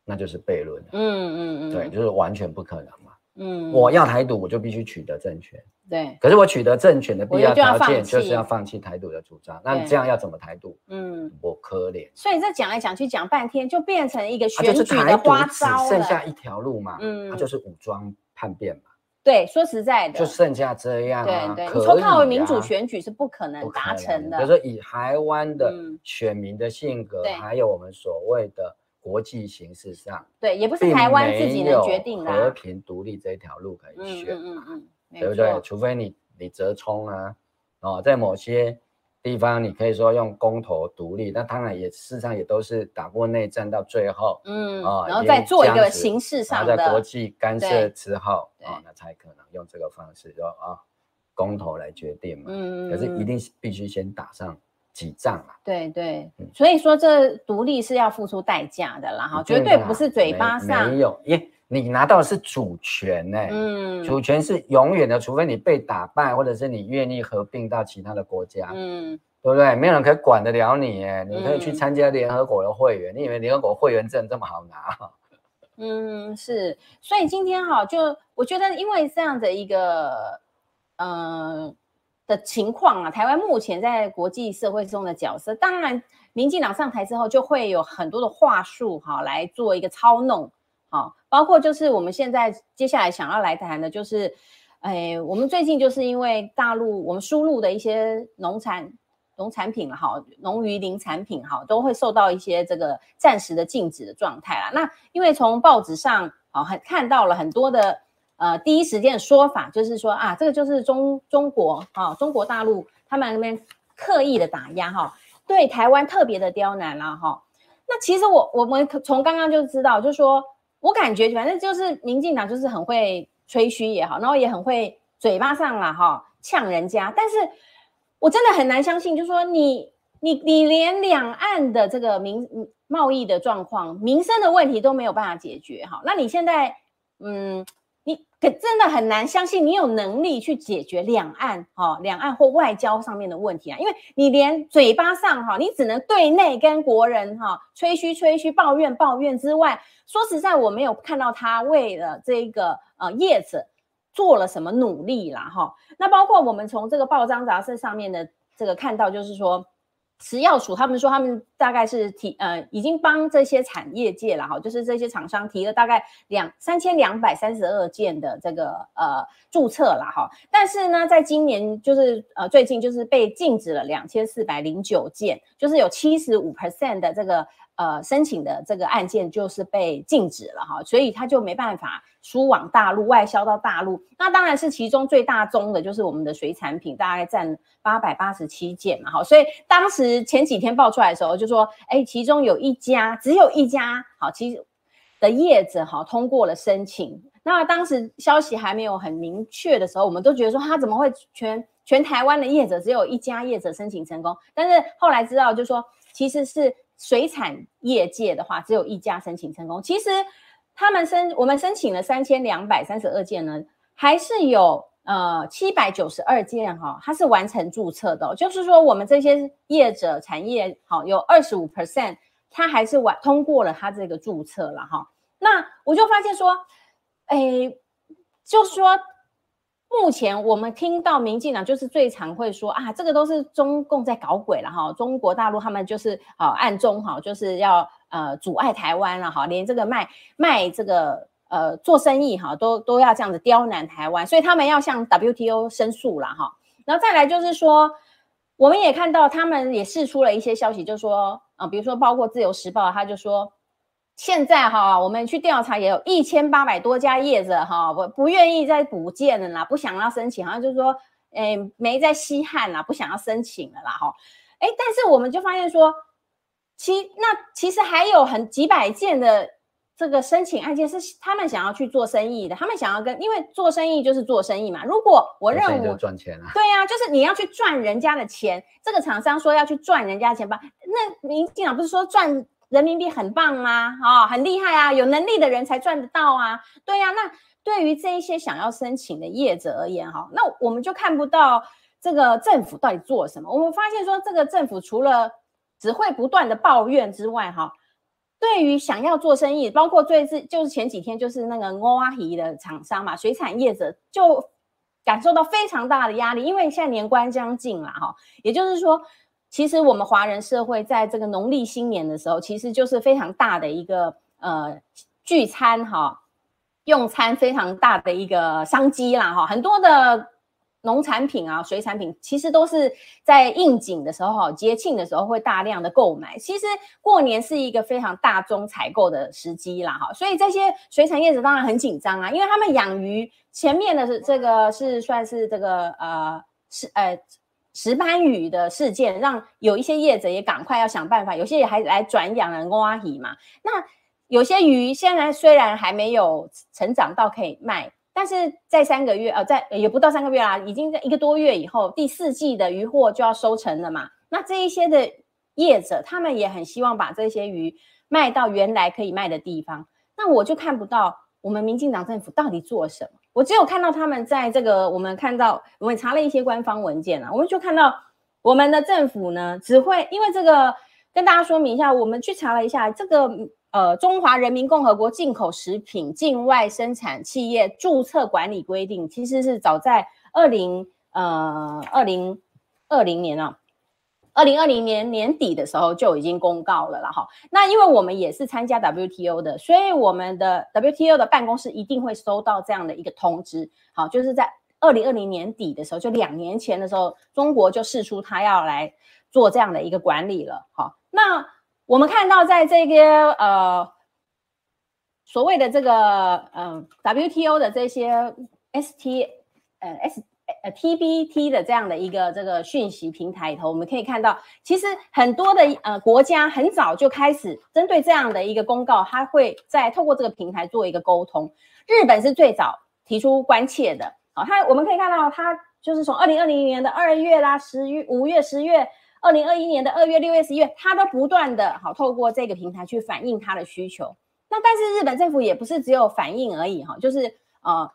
那就是悖论。嗯嗯嗯，对，就是完全不可能嘛。嗯，我要台独，我就必须取得政权。对，可是我取得政权的必要条件就是要放弃台独的主张。那这样要怎么台独？嗯，我可怜。所以这讲来讲去讲半天，就变成一个选举的花招剩下一条路嘛，嗯，它就是武装叛变嘛。对，说实在的，就剩下这样啊。对你说靠民主选举是不可能达成的。比如说以台湾的选民的性格，嗯、还有我们所谓的国际形势上，对，也不是台湾自己能决定的、啊。和平独立这一条路可以选，嗯嗯嗯，嗯对不对？除非你你折冲啊，哦，在某些。地方你可以说用公投独立，那当然也事实上也都是打过内战到最后，嗯，哦，然后再做一个形式上的，在国际干涉之后，哦，那才可能用这个方式说啊、哦，公投来决定嘛，嗯，可是一定必须先打上几仗啊，对对，所以说这独立是要付出代价的啦，哈，绝对不是嘴巴上没，没有，耶。你拿到的是主权呢、欸，嗯，主权是永远的，除非你被打败，或者是你愿意合并到其他的国家，嗯，对不对？没有人可以管得了你，哎，你可以去参加联合国的会员，嗯、你以为联合国会员证这么好拿？嗯，是，所以今天哈，就我觉得，因为这样的一个，嗯、呃、的情况啊，台湾目前在国际社会中的角色，当然，民进党上台之后，就会有很多的话术哈，来做一个操弄。好，包括就是我们现在接下来想要来谈的，就是，哎，我们最近就是因为大陆我们输入的一些农产农产品哈，农渔林产品哈，都会受到一些这个暂时的禁止的状态啦。那因为从报纸上啊，很看到了很多的呃第一时间的说法，就是说啊，这个就是中中国啊，中国大陆他们那边刻意的打压哈，对台湾特别的刁难啦哈。那其实我我们从刚刚就知道，就是说。我感觉反正就是民进党就是很会吹嘘也好，然后也很会嘴巴上啦哈呛人家，但是我真的很难相信，就是说你你你连两岸的这个民贸易的状况、民生的问题都没有办法解决哈，那你现在嗯。你可真的很难相信你有能力去解决两岸哈两岸或外交上面的问题啊，因为你连嘴巴上哈，你只能对内跟国人哈吹嘘吹嘘、抱怨抱怨之外，说实在我没有看到他为了这个呃叶子做了什么努力啦哈。那包括我们从这个报章杂志上面的这个看到，就是说。食药署他们说，他们大概是提呃，已经帮这些产业界了哈，就是这些厂商提了大概两三千两百三十二件的这个呃注册了哈，但是呢，在今年就是呃最近就是被禁止了两千四百零九件，就是有七十五 percent 的这个。呃，申请的这个案件就是被禁止了哈，所以他就没办法输往大陆外销到大陆。那当然是其中最大宗的，就是我们的水产品，大概占八百八十七件嘛哈。所以当时前几天爆出来的时候，就说，哎，其中有一家，只有一家好，其实的业者哈通过了申请。那当时消息还没有很明确的时候，我们都觉得说，他怎么会全全台湾的业者只有一家业者申请成功？但是后来知道，就说其实是。水产业界的话，只有一家申请成功。其实他们申，我们申请了三千两百三十二件呢，还是有呃七百九十二件哈，它是完成注册的。就是说，我们这些业者产业好有二十五 percent，它还是完通过了它这个注册了哈。那我就发现说，哎，就是说。目前我们听到民进党就是最常会说啊，这个都是中共在搞鬼了哈，中国大陆他们就是啊暗中哈，就是要呃阻碍台湾了哈，连这个卖卖这个呃做生意哈都都要这样子刁难台湾，所以他们要向 WTO 申诉了哈。然后再来就是说，我们也看到他们也释出了一些消息，就是说啊，比如说包括自由时报，他就说。现在哈，我们去调查，也有一千八百多家业者哈，不不愿意再补建了啦，不想要申请，好像就是说，诶，没在稀罕啦，不想要申请了啦哈。诶，但是我们就发现说，其那其实还有很几百件的这个申请案件是他们想要去做生意的，他们想要跟，因为做生意就是做生意嘛。如果我认为赚钱啊，对呀、啊，就是你要去赚人家的钱，这个厂商说要去赚人家的钱吧，那民进党不是说赚？人民币很棒吗？啊、哦，很厉害啊！有能力的人才赚得到啊！对呀、啊，那对于这一些想要申请的业者而言，哈，那我们就看不到这个政府到底做什么。我们发现说，这个政府除了只会不断的抱怨之外，哈，对于想要做生意，包括最近就是前几天就是那个欧阿姨的厂商嘛，水产业者就感受到非常大的压力，因为现在年关将近了，哈，也就是说。其实我们华人社会在这个农历新年的时候，其实就是非常大的一个呃聚餐哈，用餐非常大的一个商机啦，哈，很多的农产品啊、水产品，其实都是在应景的时候、哈节庆的时候会大量的购买。其实过年是一个非常大宗采购的时机啦，哈，所以这些水产业者当然很紧张啊，因为他们养鱼前面的是这个是算是这个呃是呃石斑鱼的事件，让有一些业者也赶快要想办法，有些也还来转养人工阿姨嘛，那。有些鱼现在虽然还没有成长到可以卖，但是在三个月，呃，在也不到三个月啦，已经在一个多月以后，第四季的鱼货就要收成了嘛。那这一些的业者，他们也很希望把这些鱼卖到原来可以卖的地方。那我就看不到我们民进党政府到底做什么，我只有看到他们在这个，我们看到我们查了一些官方文件啊，我们就看到我们的政府呢，只会因为这个跟大家说明一下，我们去查了一下这个。呃，中华人民共和国进口食品境外生产企业注册管理规定，其实是早在二零呃二零二零年啊，二零二零年年底的时候就已经公告了了哈。那因为我们也是参加 WTO 的，所以我们的 WTO 的办公室一定会收到这样的一个通知。好，就是在二零二零年底的时候，就两年前的时候，中国就释出他要来做这样的一个管理了。好，那。我们看到，在这个呃所谓的这个嗯、WTO 的这些 ST 呃 S 呃 TBT 的这样的一个这个讯息平台里头，我们可以看到，其实很多的呃国家很早就开始针对这样的一个公告，它会在透过这个平台做一个沟通。日本是最早提出关切的，好，它我们可以看到，它就是从二零二零年的二月啦、十月、五月、十月。二零二一年的二月、六月、十一月，他都不断的好透过这个平台去反映他的需求。那但是日本政府也不是只有反映而已哈，就是呃，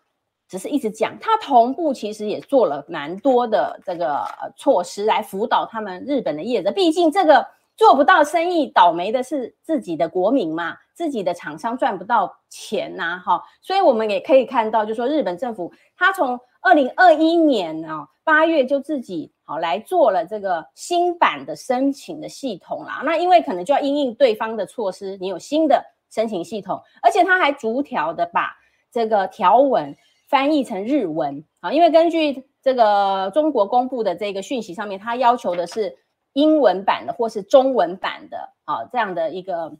只是一直讲，他同步其实也做了蛮多的这个措施来辅导他们日本的业者。毕竟这个做不到生意，倒霉的是自己的国民嘛，自己的厂商赚不到钱呐哈。所以我们也可以看到，就说日本政府他从二零二一年啊八月就自己。好，来做了这个新版的申请的系统啦。那因为可能就要因应对方的措施，你有新的申请系统，而且他还逐条的把这个条文翻译成日文。好，因为根据这个中国公布的这个讯息上面，他要求的是英文版的或是中文版的，好，这样的一个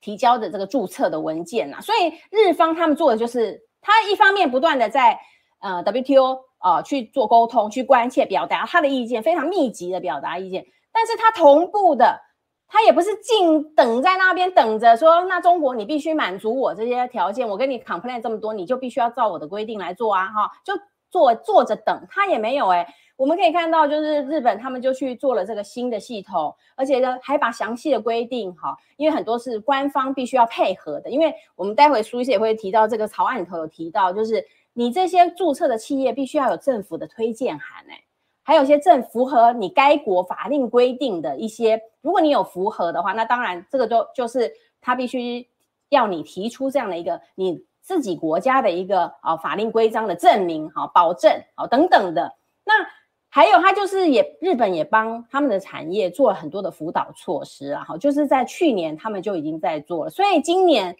提交的这个注册的文件呐。所以日方他们做的就是，他一方面不断的在呃 WTO。啊、去做沟通，去关切，表达他的意见，非常密集的表达意见。但是他同步的，他也不是静等在那边等着说，那中国你必须满足我这些条件，我跟你 complain 这么多，你就必须要照我的规定来做啊，哈，就坐坐着等，他也没有哎、我们可以看到，就是日本他们就去做了这个新的系统，而且呢还把详细的规定哈，因为很多是官方必须要配合的，因为我们待会书也会提到这个草案里头有提到，就是。你这些注册的企业必须要有政府的推荐函，哎，还有一些政符合你该国法令规定的一些，如果你有符合的话，那当然这个都就是他必须要你提出这样的一个你自己国家的一个啊法令规章的证明，好保证，好等等的。那还有他就是也日本也帮他们的产业做了很多的辅导措施啊，好，就是在去年他们就已经在做了，所以今年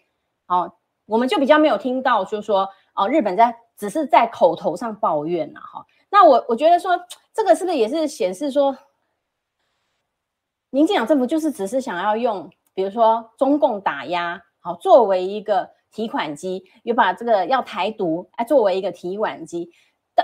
哦我们就比较没有听到就是说哦日本在。只是在口头上抱怨呐，哈，那我我觉得说这个是不是也是显示说，民进党政府就是只是想要用，比如说中共打压，好作为一个提款机，又把这个要台独哎作为一个提款机，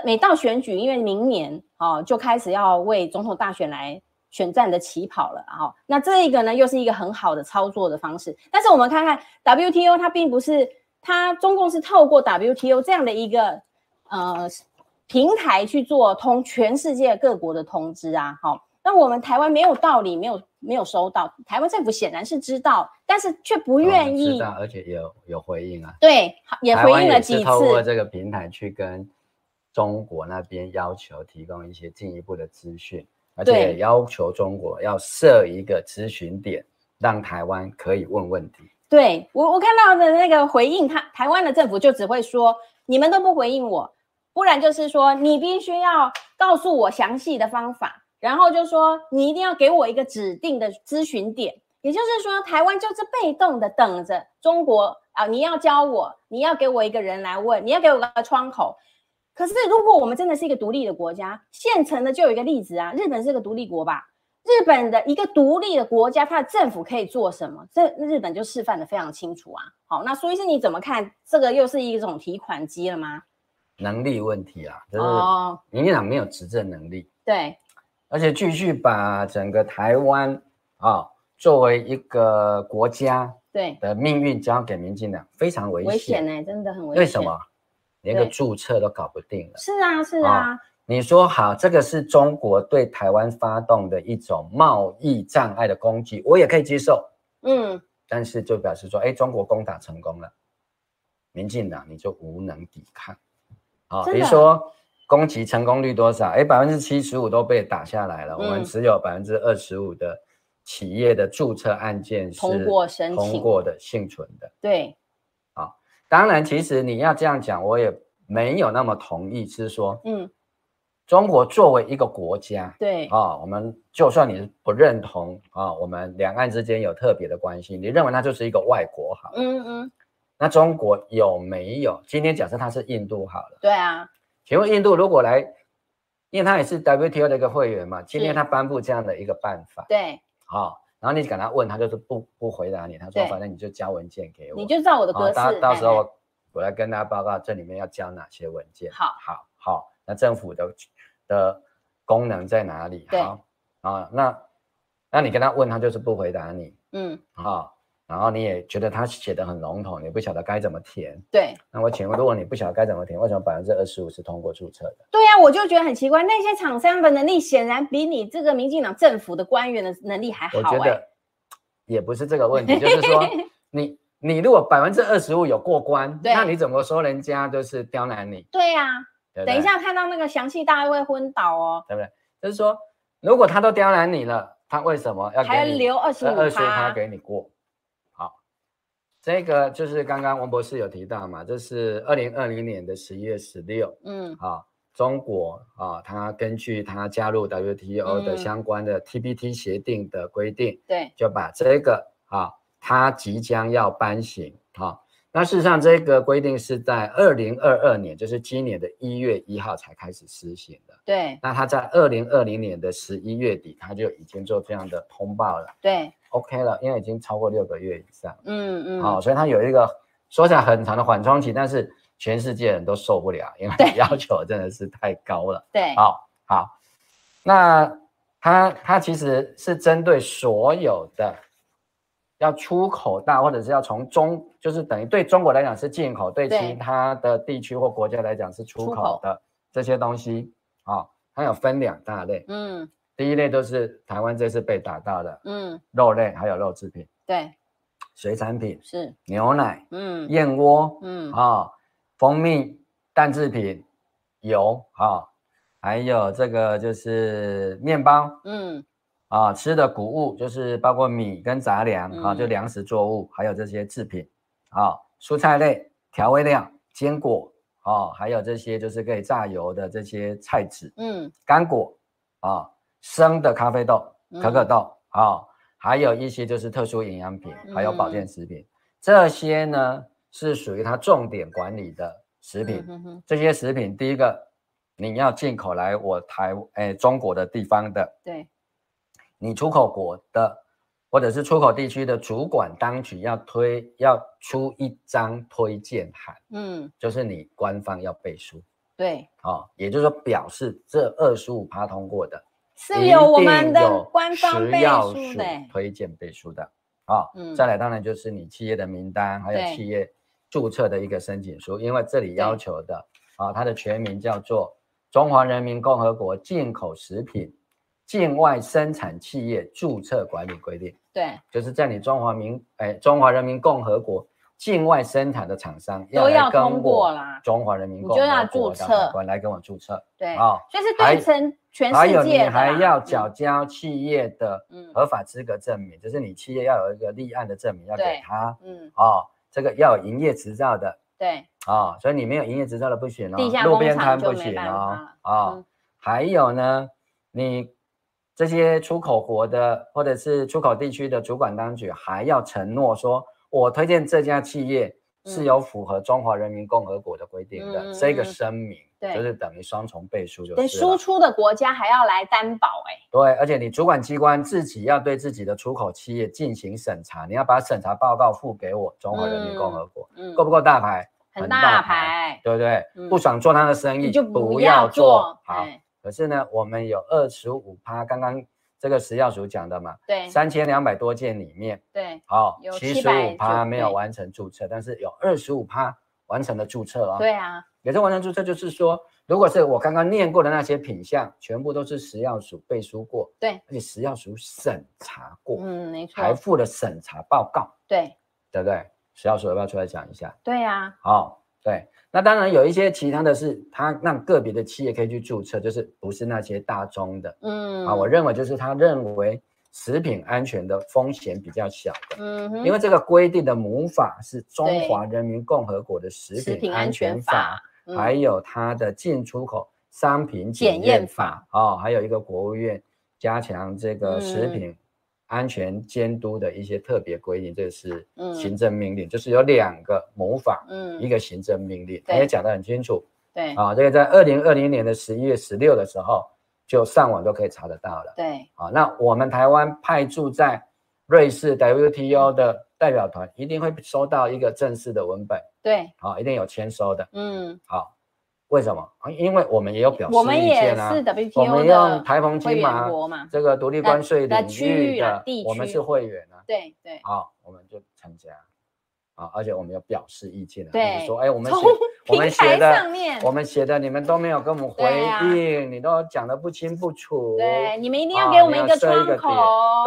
每到选举，因为明年哦就开始要为总统大选来选战的起跑了，哈，那这一个呢又是一个很好的操作的方式，但是我们看看 WTO 它并不是。它中共是透过 WTO 这样的一个呃平台去做通全世界各国的通知啊，好，那我们台湾没有道理，没有没有收到，台湾政府显然是知道，但是却不愿意，知道，而且有有回应啊，对，也回应了几次，透过这个平台去跟中国那边要求提供一些进一步的资讯，而且要求中国要设一个咨询点，让台湾可以问问题。对我，我看到的那个回应，他台湾的政府就只会说，你们都不回应我，不然就是说你必须要告诉我详细的方法，然后就说你一定要给我一个指定的咨询点，也就是说，台湾就是被动的等着中国啊，你要教我，你要给我一个人来问，你要给我个窗口。可是如果我们真的是一个独立的国家，现成的就有一个例子啊，日本是个独立国吧？日本的一个独立的国家，它的政府可以做什么？这日本就示范的非常清楚啊。好，那苏医生你怎么看？这个又是一种提款机了吗？能力问题啊，就是民进党没有执政能力。对，而且继续把整个台湾啊作为一个国家对的命运交给民进党，非常危险。危险呢，真的很危险。为什么？连个注册都搞不定了。是啊，是啊。你说好，这个是中国对台湾发动的一种贸易障碍的攻击，我也可以接受。嗯，但是就表示说，哎，中国攻打成功了，民进党你就无能抵抗。好，比如说攻击成功率多少？哎，百分之七十五都被打下来了，嗯、我们只有百分之二十五的企业的注册案件是通过申请、通过的、幸存的。对，好，当然，其实你要这样讲，我也没有那么同意，是说，嗯。中国作为一个国家，对啊、哦，我们就算你不认同啊、哦，我们两岸之间有特别的关系，你认为它就是一个外国好了，嗯嗯，那中国有没有？今天假设它是印度好了，对啊，请问印度如果来，因为他也是 WTO 的一个会员嘛，今天他颁布这样的一个办法，对，好、哦，然后你跟他问他就是不不回答你，他说反正你就交文件给我，你就照我的格式，到到时候我来跟大家报告这里面要交哪些文件，好，好，好。那政府的的功能在哪里？对好啊，那那你跟他问他就是不回答你，嗯，好，然后你也觉得他写的很笼统，你不晓得该怎么填，对。那我请问，如果你不晓得该怎么填，为什么百分之二十五是通过注册的？对呀、啊，我就觉得很奇怪，那些厂商的能力显然比你这个民进党政府的官员的能力还好、欸。我觉得也不是这个问题，就是说你你如果百分之二十五有过关，那你怎么说人家就是刁难你？对呀、啊。对对，等一下看到那个详细，大家会昏倒哦，对不对？就是说，如果他都刁难你了，他为什么要给你还要留二十五？二十五他给你过。好，这个就是刚刚王博士有提到嘛，这是二零二零年的十一月十六，嗯，好，中国啊，他根据他加入 WTO 的相关的 TPT 协定的规定，嗯、对，就把这个啊，他即将要颁行，啊。那事实上，这个规定是在二零二二年，就是今年的一月一号才开始施行的。对。那他在二零二零年的十一月底，他就已经做这样的通报了。对。OK 了，因为已经超过六个月以上。嗯嗯。好、哦，所以它有一个说起来很长的缓冲期，但是全世界人都受不了，因为要求真的是太高了。对。好，好。那它它其实是针对所有的。要出口到，或者是要从中，就是等于对中国来讲是进口，对其他的地区或国家来讲是出口的这些东西啊、哦，它有分两大类。嗯，第一类都是台湾这次被打到的，嗯，肉类还有肉制品，对，水产品是。牛奶，嗯，燕窝，嗯。啊、哦，蜂蜜、蛋制品、油。啊、哦，还有这个就是面包，嗯。啊，吃的谷物就是包括米跟杂粮、嗯、啊，就粮食作物，还有这些制品。啊，蔬菜类、调味料、坚果。啊，还有这些就是可以榨油的这些菜籽，嗯，干果。啊，生的咖啡豆、可可豆、嗯、啊，还有一些就是特殊营养品，还有保健食品，嗯、这些呢是属于它重点管理的食品。这些食品，第一个你要进口来我台诶中国的地方的，对。你出口国的，或者是出口地区的主管当局要推，要出一张推荐函，嗯，就是你官方要背书，对，哦，也就是说表示这二十五趴通过的，是有我们的官方背书的。推荐背书的，啊、再来当然就是你企业的名单，还有企业注册的一个申请书，因为这里要求的啊、哦，它的全名叫做中华人民共和国进口食品。境外生产企业注册管理规定，对，就是在你中华民哎中华人民共和国境外生产的厂商都要通过啦。中华人民共和国的海关来跟我注册，对啊，所以是对称全世界。还有你还要缴交企业的合法资格证明，就是你企业要有一个立案的证明要给他，嗯，哦，这个要有营业执照的，对，啊，所以你没有营业执照的不行哦，路边摊不行哦，啊，还有呢，你。这些出口国的或者是出口地区的主管当局还要承诺说，我推荐这家企业是有符合中华人民共和国的规定的，嗯、这个声明，对，就是等于双重背书，就对输出的国家还要来担保，哎，对，而且你主管机关自己要对自己的出口企业进行审查，你要把审查报告付给我中华人民共和国，嗯，够不够大牌？很大牌，对不对？嗯、不想做他的生意就不要做，好。可是呢，我们有二十五趴，刚刚这个食药署讲的嘛，对，三千两百多件里面，对，好，七十五趴没有完成注册，但是有二十五趴完成了注册哦。对啊，也是完成注册，就是说，如果是我刚刚念过的那些品项，全部都是食药署背书过，对，而且食药署审查过，嗯，没错，还附了审查报告，对，对不对？食药署要不要出来讲一下？对呀，好。对，那当然有一些其他的是，他让个别的企业可以去注册，就是不是那些大宗的，嗯啊，我认为就是他认为食品安全的风险比较小的，嗯，因为这个规定的母法是中华人民共和国的食品安全法，全法还有它的进出口商品检验法，哦，还有一个国务院加强这个食品。嗯安全监督的一些特别规定，这是行政命令，嗯、就是有两个模仿，嗯，一个行政命令，他也讲得很清楚，对。啊，这个在二零二零年的十一月十六的时候，就上网都可以查得到了，对，啊，那我们台湾派驻在瑞士 WTO 的代表团一定会收到一个正式的文本，对，啊，一定有签收的，嗯，好。为什么啊？因为我们也有表示意见啊。我们也是 WTO 我们用台澎金马嘛，这个独立关税领域的，我们是会员啊。对对。好，我们就参加啊，而且我们有表示意见的。对。说，哎，我们写我们写的，我们写的，你们都没有跟我们回应，你都讲的不清不楚。对，你们一定要给我们一个窗口。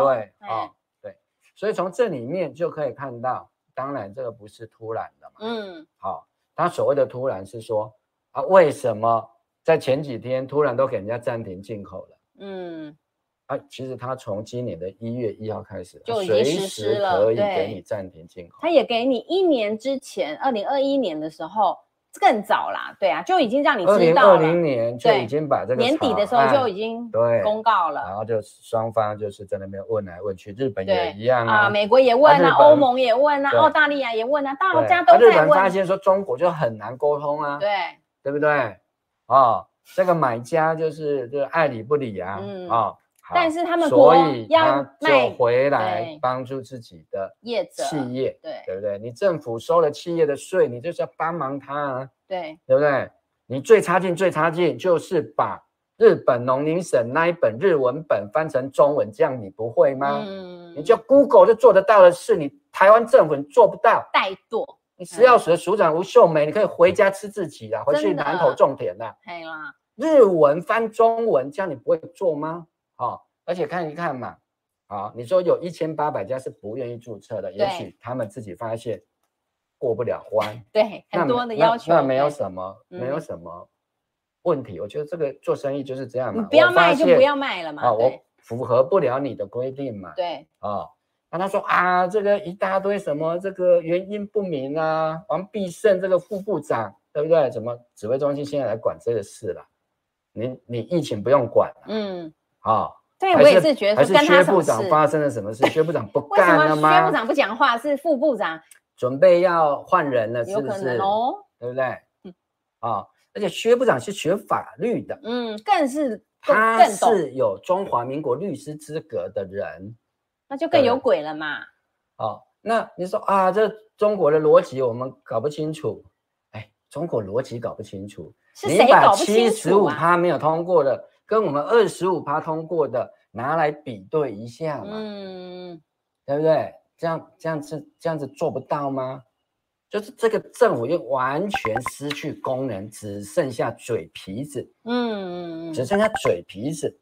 对啊，对。所以从这里面就可以看到，当然这个不是突然的嘛。嗯。好，他所谓的突然是说。啊，为什么在前几天突然都给人家暂停进口了？嗯，啊，其实他从今年的一月一号开始就已经实施了，可以给你暂停进口。他也给你一年之前，二零二一年的时候更早啦，对啊，就已经让你知道了。二零二零年就已经把这个年底的时候就已经对公告了，然后就双方就是在那边问来问去，日本也一样啊，啊美国也问啊，啊欧盟也问啊，澳大利亚也问啊，大家都在问。日本发现说中国就很难沟通啊，对。对不对？啊、哦，这个买家就是就是爱理不理啊，嗯啊，哦、但是他们所以他就回来帮助自己的业者企业，对对不对？你政府收了企业的税，你就是要帮忙他啊，对对不对？你最差劲最差劲就是把日本农林省那一本日文本翻成中文，这样你不会吗？嗯，你就 Google 就做得到的事，你台湾政府做不到，怠惰。你食药署的署长吴秀梅，你可以回家吃自己啦，回去南投种田啦。日文翻中文，这样你不会做吗？哦，而且看一看嘛，啊，你说有一千八百家是不愿意注册的，也许他们自己发现过不了关。对，很多的要求，那没有什么，没有什么问题。我觉得这个做生意就是这样嘛，你不要卖就不要卖了嘛。啊，我符合不了你的规定嘛。对，啊。他说啊，这个一大堆什么，这个原因不明啊。王必胜这个副部长，对不对？怎么指挥中心现在来管这个事了？你你疫情不用管了。嗯，好。对，我也是觉得还是薛部长发生了什么事？薛部长不 干了吗？薛部长不讲话，是副部长准备要换人了，是不是？哦，对不对？嗯。啊，而且薛部长是学法律的，嗯，更是他是有中华民国律师资格的人。那就更有鬼了嘛！哦，那你说啊，这中国的逻辑我们搞不清楚。哎，中国逻辑搞不清楚，是谁搞不清楚？你把七十五趴没有通过的，跟我们二十五趴通过的拿来比对一下嘛？嗯，对不对？这样这样子这样子做不到吗？就是这个政府就完全失去功能，只剩下嘴皮子。嗯，只剩下嘴皮子，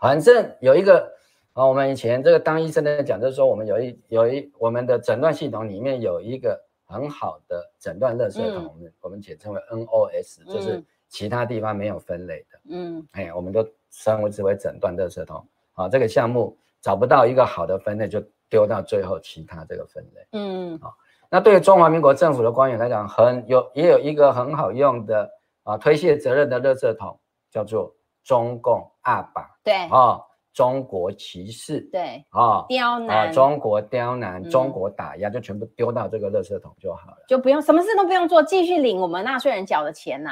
反正有一个。啊，我们以前这个当医生的讲，就是说我们有一有一我们的诊断系统里面有一个很好的诊断垃圾桶，我们、嗯、我们简称为 NOS，就是其他地方没有分类的。嗯，哎，我们都称为之为诊断垃圾桶。啊，这个项目找不到一个好的分类，就丢到最后其他这个分类。嗯，啊，那对于中华民国政府的官员来讲，很有也有一个很好用的啊推卸责任的垃圾桶，叫做中共二把。对，啊。中国歧视，对，啊，刁难，中国刁难，中国打压，就全部丢到这个垃圾桶就好了，就不用什么事都不用做，继续领我们纳税人缴的钱呐，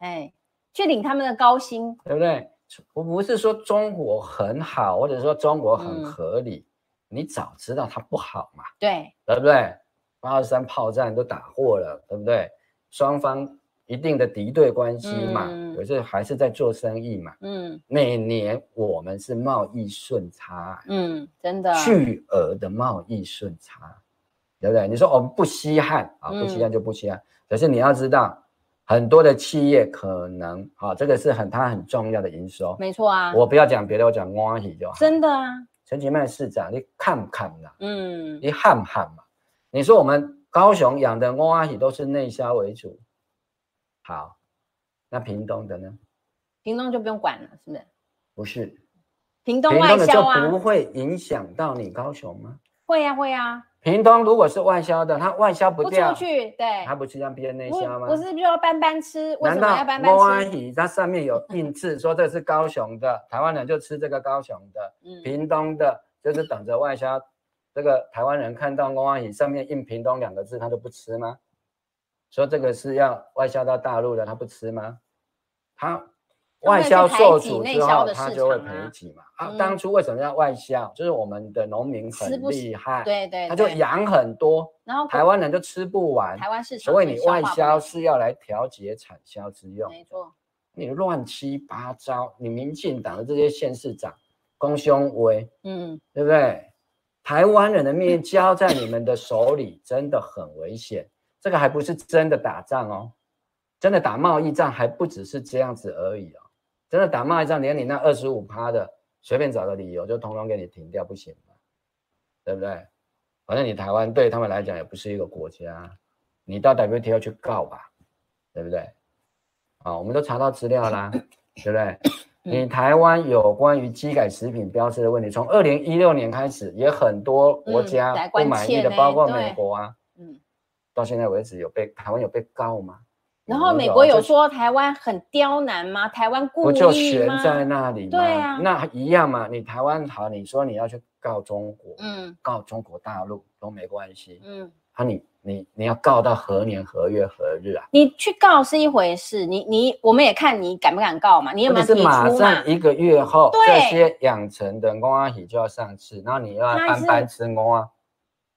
哎，去领他们的高薪，对不对？我不是说中国很好，或者说中国很合理，你早知道它不好嘛，对，对不对？八二三炮战都打过了，对不对？双方。一定的敌对关系嘛，可是还是在做生意嘛。嗯，每年我们是贸易顺差，嗯，真的巨额的贸易顺差，对不对？你说我们不稀罕啊，不稀罕就不稀罕。可是你要知道，很多的企业可能啊，这个是很它很重要的营收。没错啊，我不要讲别的，我讲瓜皮就好。真的啊，陈其迈市长，你看不看呐？嗯，你看不看嘛？你说我们高雄养的瓜皮都是内销为主。好，那屏东的呢？屏东就不用管了，是不是？不是，屏东外销啊，就不会影响到你高雄吗？会呀，会呀。屏东如果是外销的，它外销不掉，不出去，对，它不是这样变内销吗？不是，就要班班吃，为什么要班班吃？它上面有印字说这是高雄的，台湾人就吃这个高雄的，嗯，屏东的就是等着外销。这个台湾人看到公安椅上面印屏东两个字，他就不吃吗？说这个是要外销到大陆的，他不吃吗？他外销受阻之后，他就会赔给嘛。啊，当初为什么要外销？就是我们的农民很厉害，对对，他就养很多，然后台湾人就吃不完。台湾市场，所以你外销是要来调节产销之用。没错，你乱七八糟，你民进党的这些县市长，公兄威，嗯，对不对？台湾人的命交在你们的手里，真的很危险。这个还不是真的打仗哦，真的打贸易战还不只是这样子而已哦，真的打贸易战，连你那二十五趴的随便找个理由就通通给你停掉，不行吗？对不对？反正你台湾对他们来讲也不是一个国家，你到 WTO 去告吧，对不对？啊，我们都查到资料啦，对不对？你台湾有关于机改食品标示的问题，从二零一六年开始，也很多国家不满意的，包括美国啊。到现在为止有被台湾有被告吗？然后美国有说台湾很刁难吗？台湾故意吗？不就悬在那里吗？对啊，那一样嘛。你台湾好，你说你要去告中国，嗯，告中国大陆都没关系，嗯，啊你，你你你要告到何年何月何日啊？你去告是一回事，你你我们也看你敢不敢告嘛？你有没有提出嘛？是马上一个月后，对这些养成的公安体就要上市，然后你要班班吃公啊。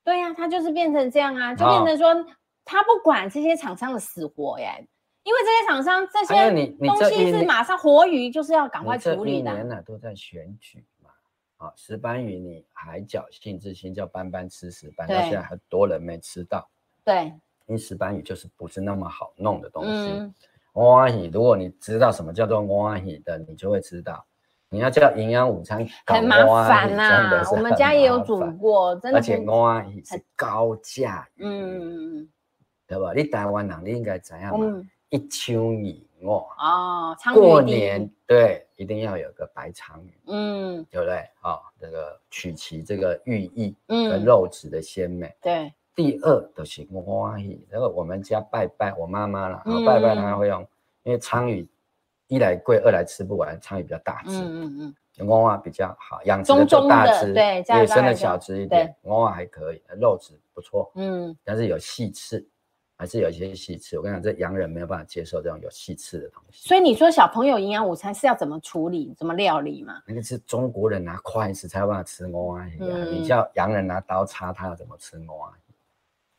对呀、啊，他就是变成这样啊，就变成说、哦、他不管这些厂商的死活耶，因为这些厂商这些东西是马上活鱼，就是要赶快处理的。一年呢都在选举嘛，啊、哦，石斑鱼你还侥幸之心叫斑斑吃石斑，对到现在很多人没吃到。对，因为石斑鱼就是不是那么好弄的东西。欧阿喜，如果你知道什么叫做欧阿喜的，你就会知道。你要叫营养午餐，很麻烦呐、啊。我们家也有煮过，真的。而且蚵仔是高价，嗯嗯对吧？你台湾人你应该怎样嘛？一秋米蚵哦，过年对，一定要有个白鲳鱼，嗯，对不对？啊，这个取其这个寓意，嗯，肉质的鲜美。对。第二就是蚵仔，然后我们家拜拜我妈妈了，拜拜她会用，因为鲳鱼。一来贵，二来吃不完，鯧鱼比较大只，嗯嗯嗯，蚵仔比较好养殖的大只，对，野生的小只一点，蚵仔还可以，肉质不错，嗯，但是有细刺，还是有一些细刺。我跟你讲，这洋人没有办法接受这种有细刺的东西。所以你说小朋友营养午餐是要怎么处理、怎么料理嘛？那个是中国人拿筷子才有办法吃蚵仔，嗯，你叫洋人拿刀叉，他要怎么吃蚵啊？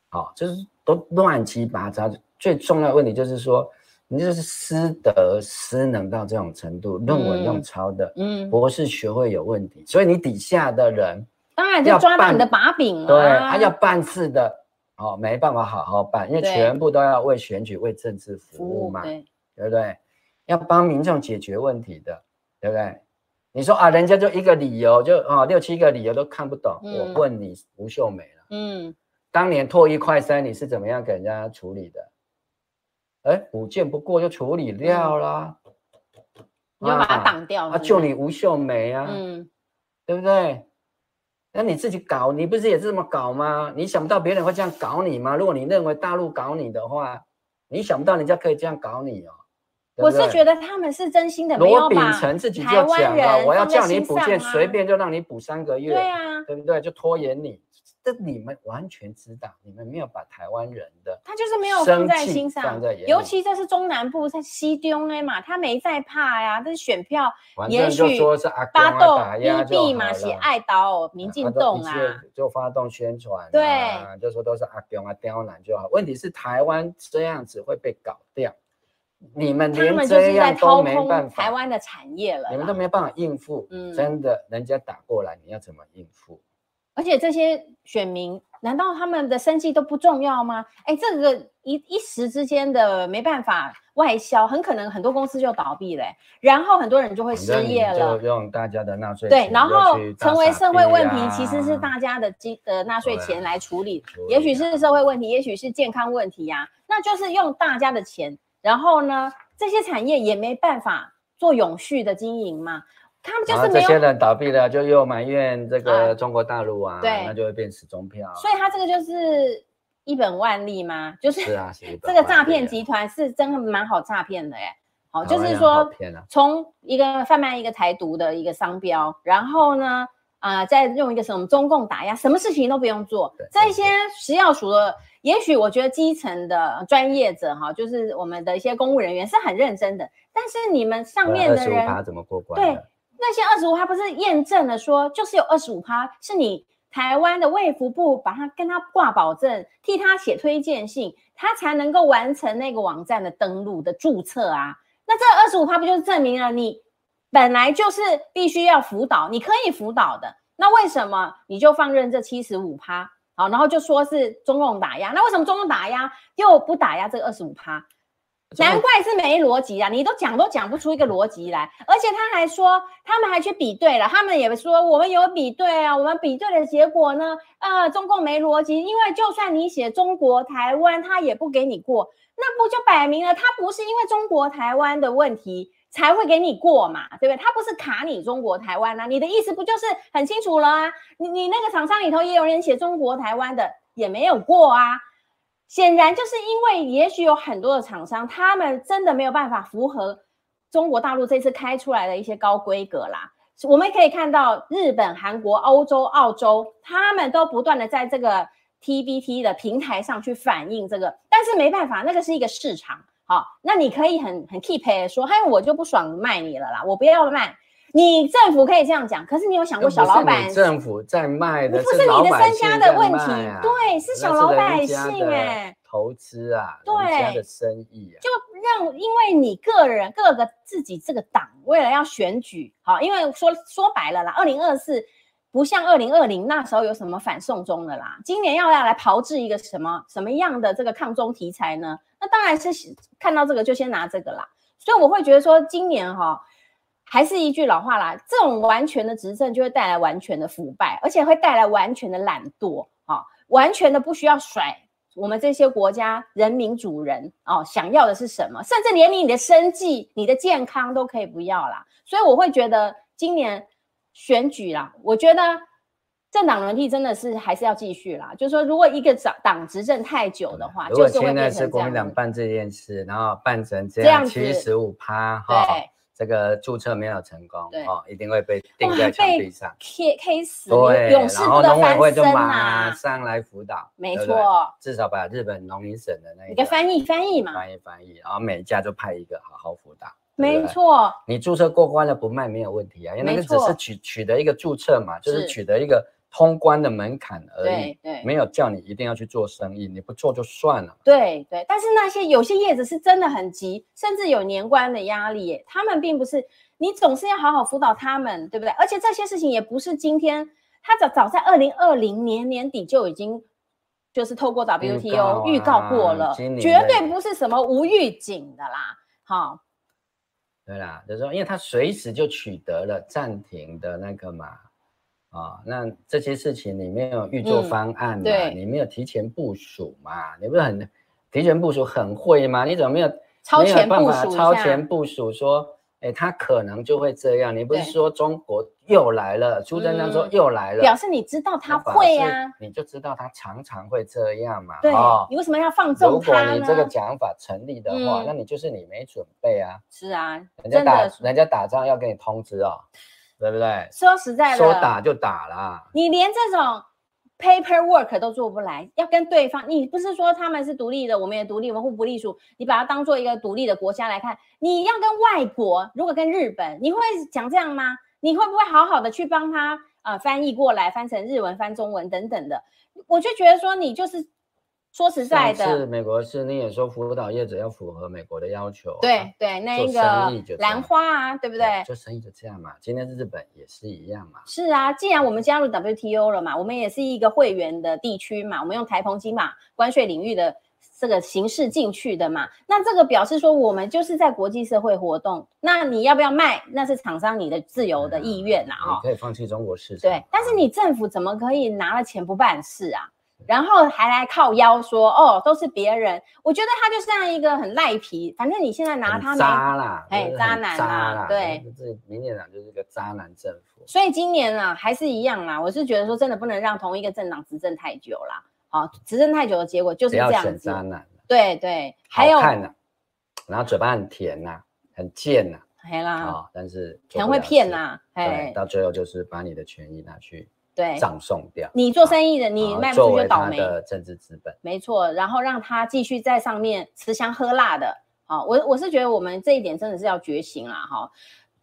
好，就是都乱七八糟。最重要的问题就是说。你就是师德失能到这种程度，论文用抄的，嗯，博士学位有问题，所以你底下的人当然就抓到你的把柄了。对，他要办事的，哦，没办法好好办，因为全部都要为选举、为政治服务嘛，对，对不对？要帮民众解决问题的，对不对？你说啊，人家就一个理由，就啊六七个理由都看不懂。我问你，吴秀梅了，嗯，当年拓一快三，你是怎么样给人家处理的？哎，补件不过就处理掉啦，你就把它挡掉。啊，就你吴秀梅啊，嗯，对不对？那你自己搞，你不是也是这么搞吗？你想不到别人会这样搞你吗？如果你认为大陆搞你的话，你想不到人家可以这样搞你哦。我是觉得他们是真心的。罗秉成自己就讲了，我要叫你补件，随便就让你补三个月，对啊，对不对？就拖延你。这你们完全知道，你们没有把台湾人的他就是没有放在心上，尤其这是中南部在西中哎嘛，他没在怕呀，这是选票，也许发动利弊嘛，写爱岛民进党啊，就发动宣传，对，就说都是阿中啊刁难就好。问题是台湾这样子会被搞掉。你们连这样都没办法，台湾的产业了，你们都没办法应付。嗯，真的，人家打过来，你要怎么应付？而且这些选民，难道他们的生计都不重要吗？哎，这个一一时之间的没办法外销，很可能很多公司就倒闭嘞，然后很多人就会失业了。就用大家的纳税钱对，然后成为社会问题，其实是大家的金呃纳税钱来处理，也许是社会问题，也许是健康问题呀、啊，那就是用大家的钱。然后呢，这些产业也没办法做永续的经营嘛，他们就是没有。这些人倒闭了，就又埋怨这个中国大陆啊，对，那就会变死中票。所以他这个就是一本万利吗？就是是啊，是 这个诈骗集团是真的蛮好诈骗的耶。好，就是说从一个贩卖一个台独的一个商标，然后呢，啊、呃，再用一个什么中共打压，什么事情都不用做，这些食药署的。也许我觉得基层的专业者哈，就是我们的一些公务人员是很认真的，但是你们上面的人25%怎么过关？对，那些二十五趴不是验证了说，就是有二十五趴是你台湾的卫福部把他跟他挂保证，替他写推荐信，他才能够完成那个网站的登录的注册啊。那这二十五趴不就是证明了你本来就是必须要辅导，你可以辅导的，那为什么你就放任这七十五趴？好，然后就说是中共打压，那为什么中共打压又不打压这二十五趴？难怪是没逻辑啊！你都讲都讲不出一个逻辑来，而且他还说他们还去比对了，他们也说我们有比对啊，我们比对的结果呢，呃，中共没逻辑，因为就算你写中国台湾，他也不给你过，那不就摆明了他不是因为中国台湾的问题。才会给你过嘛，对不对？他不是卡你中国台湾啊，你的意思不就是很清楚了啊？你你那个厂商里头也有人写中国台湾的，也没有过啊。显然就是因为也许有很多的厂商，他们真的没有办法符合中国大陆这次开出来的一些高规格啦。我们可以看到日本、韩国、欧洲、澳洲，他们都不断的在这个 TBT 的平台上去反映这个，但是没办法，那个是一个市场。好，那你可以很很 keep 说，嗨，我就不爽卖你了啦，我不要卖。你政府可以这样讲，可是你有想过小老百姓？政府在卖的，不是你的身家的问题，啊、对，是小老百姓哎、欸，投资啊，对，人家的生意啊，就让因为你个人各个自己这个党为了要选举，好，因为说说白了啦，二零二四。不像二零二零那时候有什么反送中的啦，今年要要来炮制一个什么什么样的这个抗中题材呢？那当然是看到这个就先拿这个啦。所以我会觉得说，今年哈还是一句老话啦，这种完全的执政就会带来完全的腐败，而且会带来完全的懒惰啊，完全的不需要甩我们这些国家人民主人哦，想要的是什么？甚至连你你的生计、你的健康都可以不要啦。所以我会觉得今年。选举啦，我觉得政党轮替真的是还是要继续啦。就是说，如果一个党党执政太久的话，如果现在是国民党办这件事，然后办成这样七十五趴哈，这个注册没有成功，哦，一定会被钉在墙壁上，K K 死，对，永世不得翻身啊！马上来辅导，没错，至少把日本农林省的那一个翻译翻译嘛，翻译翻译，然后每家就派一个好好辅导。没错，你注册过关了不卖没有问题啊，因为那个只是取取得一个注册嘛，就是。取得一个通关的门槛而已，对对，没有叫你一定要去做生意，你不做就算了。对对，但是那些有些业子是真的很急，甚至有年关的压力，他们并不是你总是要好好辅导他们，对不对？而且这些事情也不是今天，他早早在二零二零年年底就已经就是透过 WTO 预告过了，绝对不是什么无预警的啦，好。对啦，就是说，因为他随时就取得了暂停的那个嘛，啊、哦，那这些事情你没有预做方案嘛，嗯、对，你没有提前部署嘛，你不是很提前部署很会吗？你怎么没有超前部署？超前部署说哎，他可能就会这样。你不是说中国又来了？朱正亮说又来了，表示你知道他会啊，你就知道他常常会这样嘛。对，你为什么要放纵他呢？如果你这个讲法成立的话，那你就是你没准备啊。是啊，人家打人家打仗要给你通知哦，对不对？说实在的，说打就打啦。你连这种。paperwork 都做不来，要跟对方，你不是说他们是独立的，我们也独立，我们互不隶属，你把它当做一个独立的国家来看，你要跟外国，如果跟日本，你会讲这样吗？你会不会好好的去帮他呃翻译过来，翻成日文、翻中文等等的？我就觉得说你就是。说实在的，是美国是你也说辅导业者要符合美国的要求，对对，那一个兰花啊，对不对？做生意就这样嘛，今天日本也是一样嘛。是啊，既然我们加入 WTO 了嘛，我们也是一个会员的地区嘛，我们用台澎金马关税领域的这个形式进去的嘛，那这个表示说我们就是在国际社会活动，那你要不要卖？那是厂商你的自由的意愿呐，你，可以放弃中国市场。对，但是你政府怎么可以拿了钱不办事啊？然后还来靠腰说哦，都是别人。我觉得他就像一个很赖皮，反正你现在拿他没渣啦，哎，渣男啦，对，这民进党就是个渣男政府。所以今年啊，还是一样啦。我是觉得说，真的不能让同一个政党执政太久啦。好，执政太久的结果就是这样子。渣男。对对，还有看呐，然后嘴巴很甜呐，很贱呐，黑啦。啊，但是很会骗呐，哎，到最后就是把你的权益拿去。对，葬送掉。你做生意的，你卖不出去就倒霉。的政治资本，没错。然后让他继续在上面吃香喝辣的。好，我我是觉得我们这一点真的是要觉醒了哈。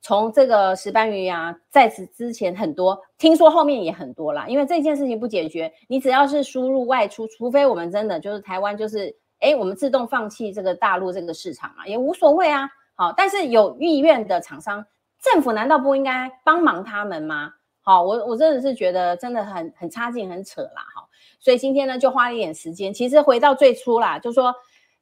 从这个石斑鱼啊，在此之前很多，听说后面也很多啦。因为这件事情不解决，你只要是输入外出，除非我们真的就是台湾就是，哎，我们自动放弃这个大陆这个市场啊，也无所谓啊。好，但是有意愿的厂商，政府难道不应该帮忙他们吗？好，我我真的是觉得真的很很差劲，很扯啦，哈，所以今天呢就花了一点时间，其实回到最初啦，就说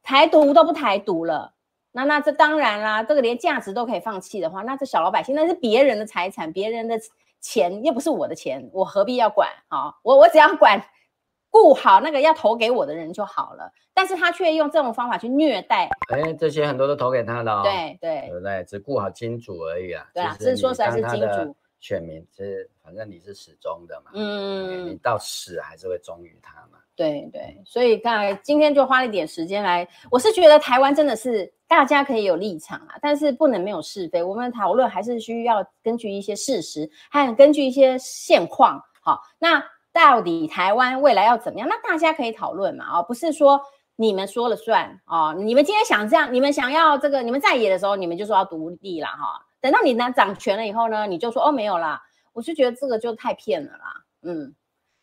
台独都不台独了，那那这当然啦，这个连价值都可以放弃的话，那这小老百姓那是别人的财产，别人的钱又不是我的钱，我何必要管？好，我我只要管顾好那个要投给我的人就好了，但是他却用这种方法去虐待，哎，这些很多都投给他的哦，对对，对不对？只顾好金主而已啊，对啊，是说实在是金主。选民是，反正你是始终的嘛，嗯，你到死还是会忠于他嘛。对对，所以大概今天就花了一点时间来，我是觉得台湾真的是大家可以有立场啊，但是不能没有是非。我们讨论还是需要根据一些事实，还根据一些现况。好，那到底台湾未来要怎么样？那大家可以讨论嘛，哦，不是说你们说了算哦，你们今天想这样，你们想要这个，你们在野的时候，你们就说要独立了哈。等到你拿掌权了以后呢，你就说哦，没有啦，我是觉得这个就太骗了啦。嗯，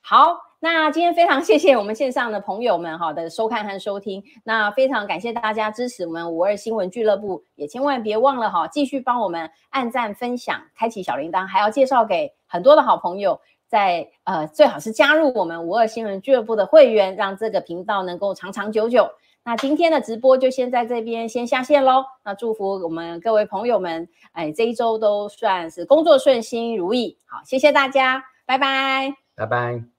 好，那今天非常谢谢我们线上的朋友们哈的收看和收听，那非常感谢大家支持我们五二新闻俱乐部，也千万别忘了哈，继续帮我们按赞、分享、开启小铃铛，还要介绍给很多的好朋友，在呃最好是加入我们五二新闻俱乐部的会员，让这个频道能够长长久久。那今天的直播就先在这边先下线喽。那祝福我们各位朋友们，哎，这一周都算是工作顺心如意。好，谢谢大家，拜拜，拜拜。